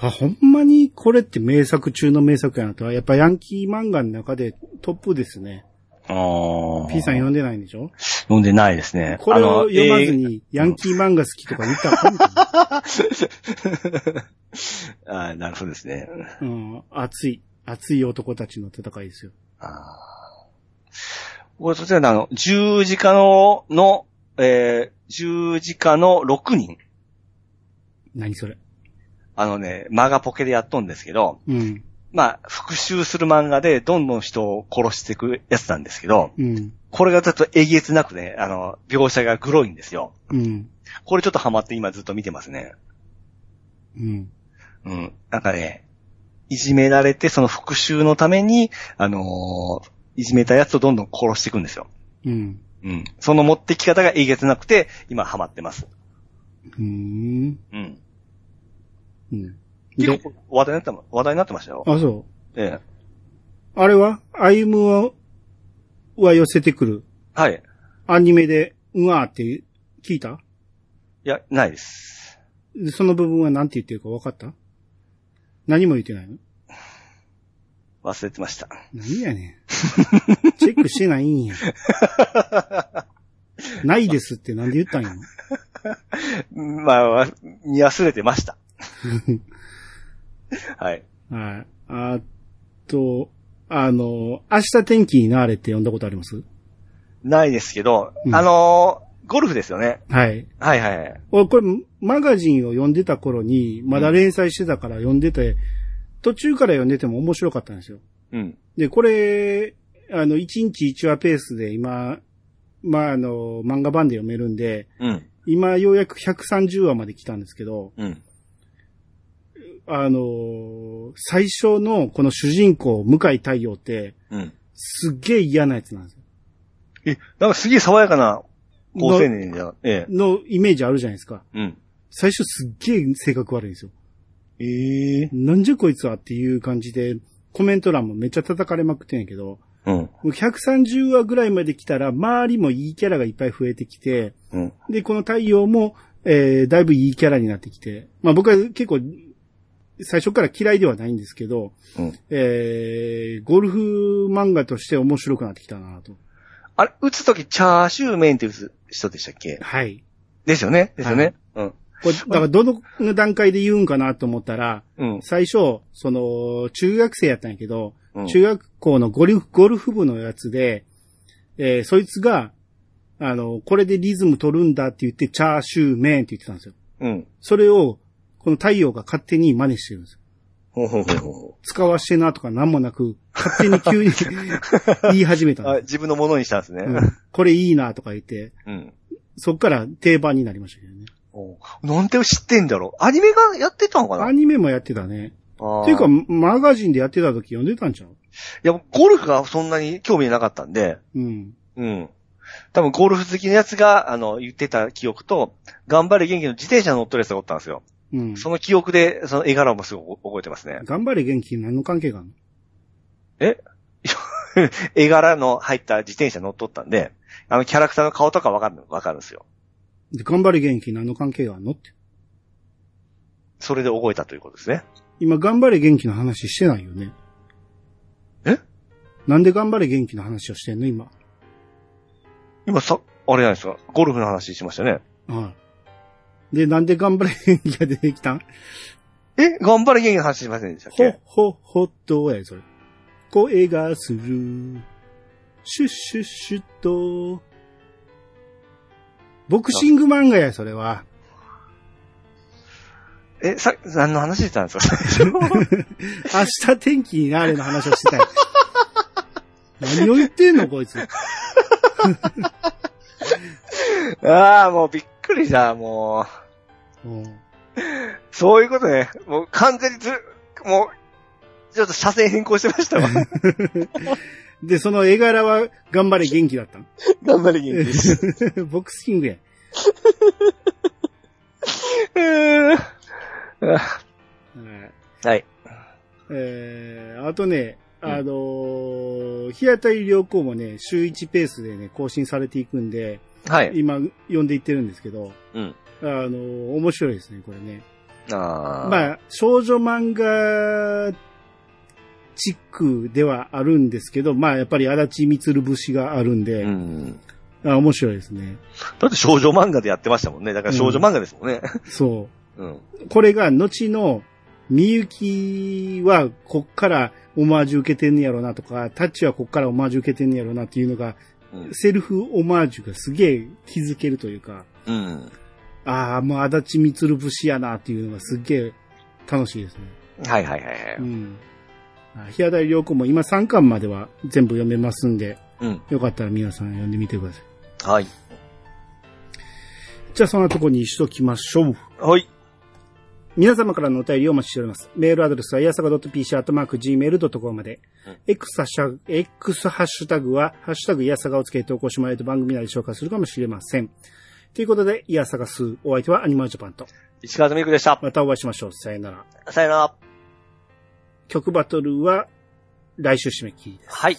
[SPEAKER 1] あ、ほんまにこれって名作中の名作やなと。やっぱヤンキー漫画の中でトップですね。
[SPEAKER 2] あー
[SPEAKER 1] P さん読んでないんでしょ？
[SPEAKER 2] 読んでないですね。
[SPEAKER 1] これを読まずに、ヤンキー漫画好きとか言った？らあかんか
[SPEAKER 2] あーなるほどですね。
[SPEAKER 1] なうん、熱い、熱い男たちの戦いですよ。
[SPEAKER 2] これ、そちらのあの、十字架の、の、えー、十字架の6人。
[SPEAKER 1] 何それ？
[SPEAKER 2] あのね、マガポケでやっとんですけど、
[SPEAKER 1] うん、
[SPEAKER 2] まあ、復讐する漫画でどんどん人を殺していくやつなんですけど、
[SPEAKER 1] うん、
[SPEAKER 2] これがちょっとえげつなくね、あの、描写がグロいんですよ。
[SPEAKER 1] うん、
[SPEAKER 2] これちょっとハマって今ずっと見てますね。
[SPEAKER 1] うん。
[SPEAKER 2] うん。なんかね、いじめられてその復讐のために、あのーいじめたやつをどんどん殺していくんですよ。
[SPEAKER 1] うん。
[SPEAKER 2] うん。その持ってき方がえげつなくて、今ハマってます。
[SPEAKER 1] うーん。
[SPEAKER 2] うん。
[SPEAKER 1] うん。で、
[SPEAKER 2] 結構話題になってま、話題になってましたよ。
[SPEAKER 1] あ、そう。
[SPEAKER 2] ええ。
[SPEAKER 1] あれは歩夢は、は寄せてくる。
[SPEAKER 2] はい。
[SPEAKER 1] アニメで、うわーって聞いた？
[SPEAKER 2] いや、ないです。
[SPEAKER 1] でその部分は何て言ってるか分かった？何も言ってないの？
[SPEAKER 2] 忘れてました。
[SPEAKER 1] 何やねん。チェックしてないんや。ないですってなんで言ったんや
[SPEAKER 2] まあ、見忘れてました。はい。
[SPEAKER 1] はい。あと、あの、明日天気になれって読んだことあります？
[SPEAKER 2] ないですけど、
[SPEAKER 1] うん
[SPEAKER 2] あのーゴルフですよね。
[SPEAKER 1] はい。
[SPEAKER 2] はいはい
[SPEAKER 1] これ、マガジンを読んでた頃に、まだ連載してたから読んでて、途中から読んでても面白かったんですよ。
[SPEAKER 2] うん。
[SPEAKER 1] で、これ、あの、1日1話ペースで今、まあ、あの、漫画版で読めるんで、
[SPEAKER 2] うん。
[SPEAKER 1] 今ようやく130話まで来たんですけど、
[SPEAKER 2] うん。
[SPEAKER 1] あの、最初のこの主人公、向井太陽って、
[SPEAKER 2] うん。
[SPEAKER 1] すっげえ嫌なやつなんですよ。
[SPEAKER 2] え、なんかすげえ爽やかな高青年じゃん。ええ。
[SPEAKER 1] のイメージあるじゃないですか。
[SPEAKER 2] うん。
[SPEAKER 1] 最初すっげえ性格悪いんですよ。
[SPEAKER 2] ええ
[SPEAKER 1] なんじゃこいつはっていう感じで、コメント欄もめっちゃ叩かれまくってんやけど、
[SPEAKER 2] うん。
[SPEAKER 1] もう130話ぐらいまで来たら、周りもいいキャラがいっぱい増えてきて、
[SPEAKER 2] うん。
[SPEAKER 1] で、この太陽も、えー、だいぶいいキャラになってきて、まあ僕は結構、最初から嫌いではないんですけど、
[SPEAKER 2] うん。
[SPEAKER 1] えー、ゴルフ漫画として面白くなってきたなと。
[SPEAKER 2] あれ、打つときチャーシューメンって打つ人でしたっけ？
[SPEAKER 1] はい。
[SPEAKER 2] ですよね？ですよね、うん。
[SPEAKER 1] これ、だからどの段階で言うんかなと思ったら、
[SPEAKER 2] うん。
[SPEAKER 1] 最初、その、中学生やったんやけど、
[SPEAKER 2] うん
[SPEAKER 1] 中学校のゴルフ、ゴルフ部のやつで、えーそいつが、あの、これでリズム取るんだって言って、チャーシューメンって言ってたんですよ。
[SPEAKER 2] うん。
[SPEAKER 1] それを、この太陽が勝手に真似してるんですよ。
[SPEAKER 2] ほうほうほうほ
[SPEAKER 1] 使わしてなとか何もなく、勝手に急に 言い始めた
[SPEAKER 2] う。あ。自分のものにしたんですね。
[SPEAKER 1] うんこれいいなとか言って、
[SPEAKER 2] うん。
[SPEAKER 1] そっから定番になりましたけどね。
[SPEAKER 2] おなんで知ってんだろうアニメがやってたのかな？
[SPEAKER 1] アニメもやってたね。っていうか、マガジンでやってた時読んでたんちゃう？
[SPEAKER 2] いや、ゴルフがそんなに興味なかったんで、
[SPEAKER 1] うん。
[SPEAKER 2] うん。多分ゴルフ好きのやつが、あの、言ってた記憶と、頑張れ元気の自転車乗っとるやつがおったんですよ。
[SPEAKER 1] うん。
[SPEAKER 2] その記憶で、その絵柄もすごく覚えてますね。
[SPEAKER 1] 頑張れ元気何の関係があるの？
[SPEAKER 2] え？絵柄の入った自転車乗っとったんで、あのキャラクターの顔とかわかる、わかるんですよ。
[SPEAKER 1] で頑張れ元気何の関係があるのって。
[SPEAKER 2] それで覚えたということですね。
[SPEAKER 1] 今、頑張れ元気の話してないよね。
[SPEAKER 2] え？
[SPEAKER 1] なんで頑張れ元気の話をしてんの今？
[SPEAKER 2] 今さ、あれじゃないですか。ゴルフの話しましたね。
[SPEAKER 1] はい。で、なんで頑張れ元気が出てきたん？
[SPEAKER 2] え頑張れ元気の話しませんでしたっ
[SPEAKER 1] ほ
[SPEAKER 2] け、
[SPEAKER 1] ほ、ほっとや、それ。声がする。シュッシュッシュッと。ボクシング漫画や、それは。
[SPEAKER 2] え、さ、何の話してたんですか？
[SPEAKER 1] 明日天気になれの話をしてたよ。何を言ってんの、こいつ。
[SPEAKER 2] ああ、もうびっくりした、もう。
[SPEAKER 1] うん。
[SPEAKER 2] そういうことね。もう完全にず、もう、ちょっと車線変更してましたわ。
[SPEAKER 1] で、その絵柄は頑張れ元気だったの？
[SPEAKER 2] 頑張り元気です。
[SPEAKER 1] ボクシングや。はい
[SPEAKER 2] はい。
[SPEAKER 1] えー、あとね、あのー、日当たり良好もね、週1ペースでね、更新されていくんで、
[SPEAKER 2] はい。
[SPEAKER 1] 今、読んでいってるんですけど、
[SPEAKER 2] うん。
[SPEAKER 1] あのー、面白いですね、これね。
[SPEAKER 2] ああ。
[SPEAKER 1] まあ、少女漫画チックではあるんですけど、まあ、やっぱり足立光節があるんで、
[SPEAKER 2] うん。
[SPEAKER 1] あ面白いですね。
[SPEAKER 2] だって少女漫画でやってましたもんね。だから少女漫画ですもんね。
[SPEAKER 1] そ
[SPEAKER 2] うん。
[SPEAKER 1] う。これが、後の、みゆきは、こっからオマージュ受けてんねやろなとか、タッチはこっからオマージュ受けてんねやろなっていうのが、
[SPEAKER 2] うん。
[SPEAKER 1] セルフオマージュがすげえ気づけるというか、
[SPEAKER 2] うん。
[SPEAKER 1] ああ、もう足立光節やなっていうのがすっげえ楽しいですね。
[SPEAKER 2] はいはいはいはい。
[SPEAKER 1] うん。あ日当たり良子も今3巻までは全部読めますんで、
[SPEAKER 2] うん。
[SPEAKER 1] よかったら皆さん読んでみてください。
[SPEAKER 2] はい。
[SPEAKER 1] じゃあそんなとこにしときましょう。
[SPEAKER 2] はい。
[SPEAKER 1] 皆様からのお便りをお待ちしております。メールアドレスは、やさか .pc.gmail.com まで。
[SPEAKER 2] うん
[SPEAKER 1] X ハッシュタグ、X ハッシュタグは、ハッシュタグ、いやさがをつけて投稿してもらえると番組内で紹介するかもしれません。ということで、いやさが数、お相手はアニマルジャパンと。
[SPEAKER 2] 石川みくでした。
[SPEAKER 1] またお会いしましょう。さよなら。
[SPEAKER 2] さよなら。
[SPEAKER 1] 曲バトルは、来週締め切りです。
[SPEAKER 2] はい。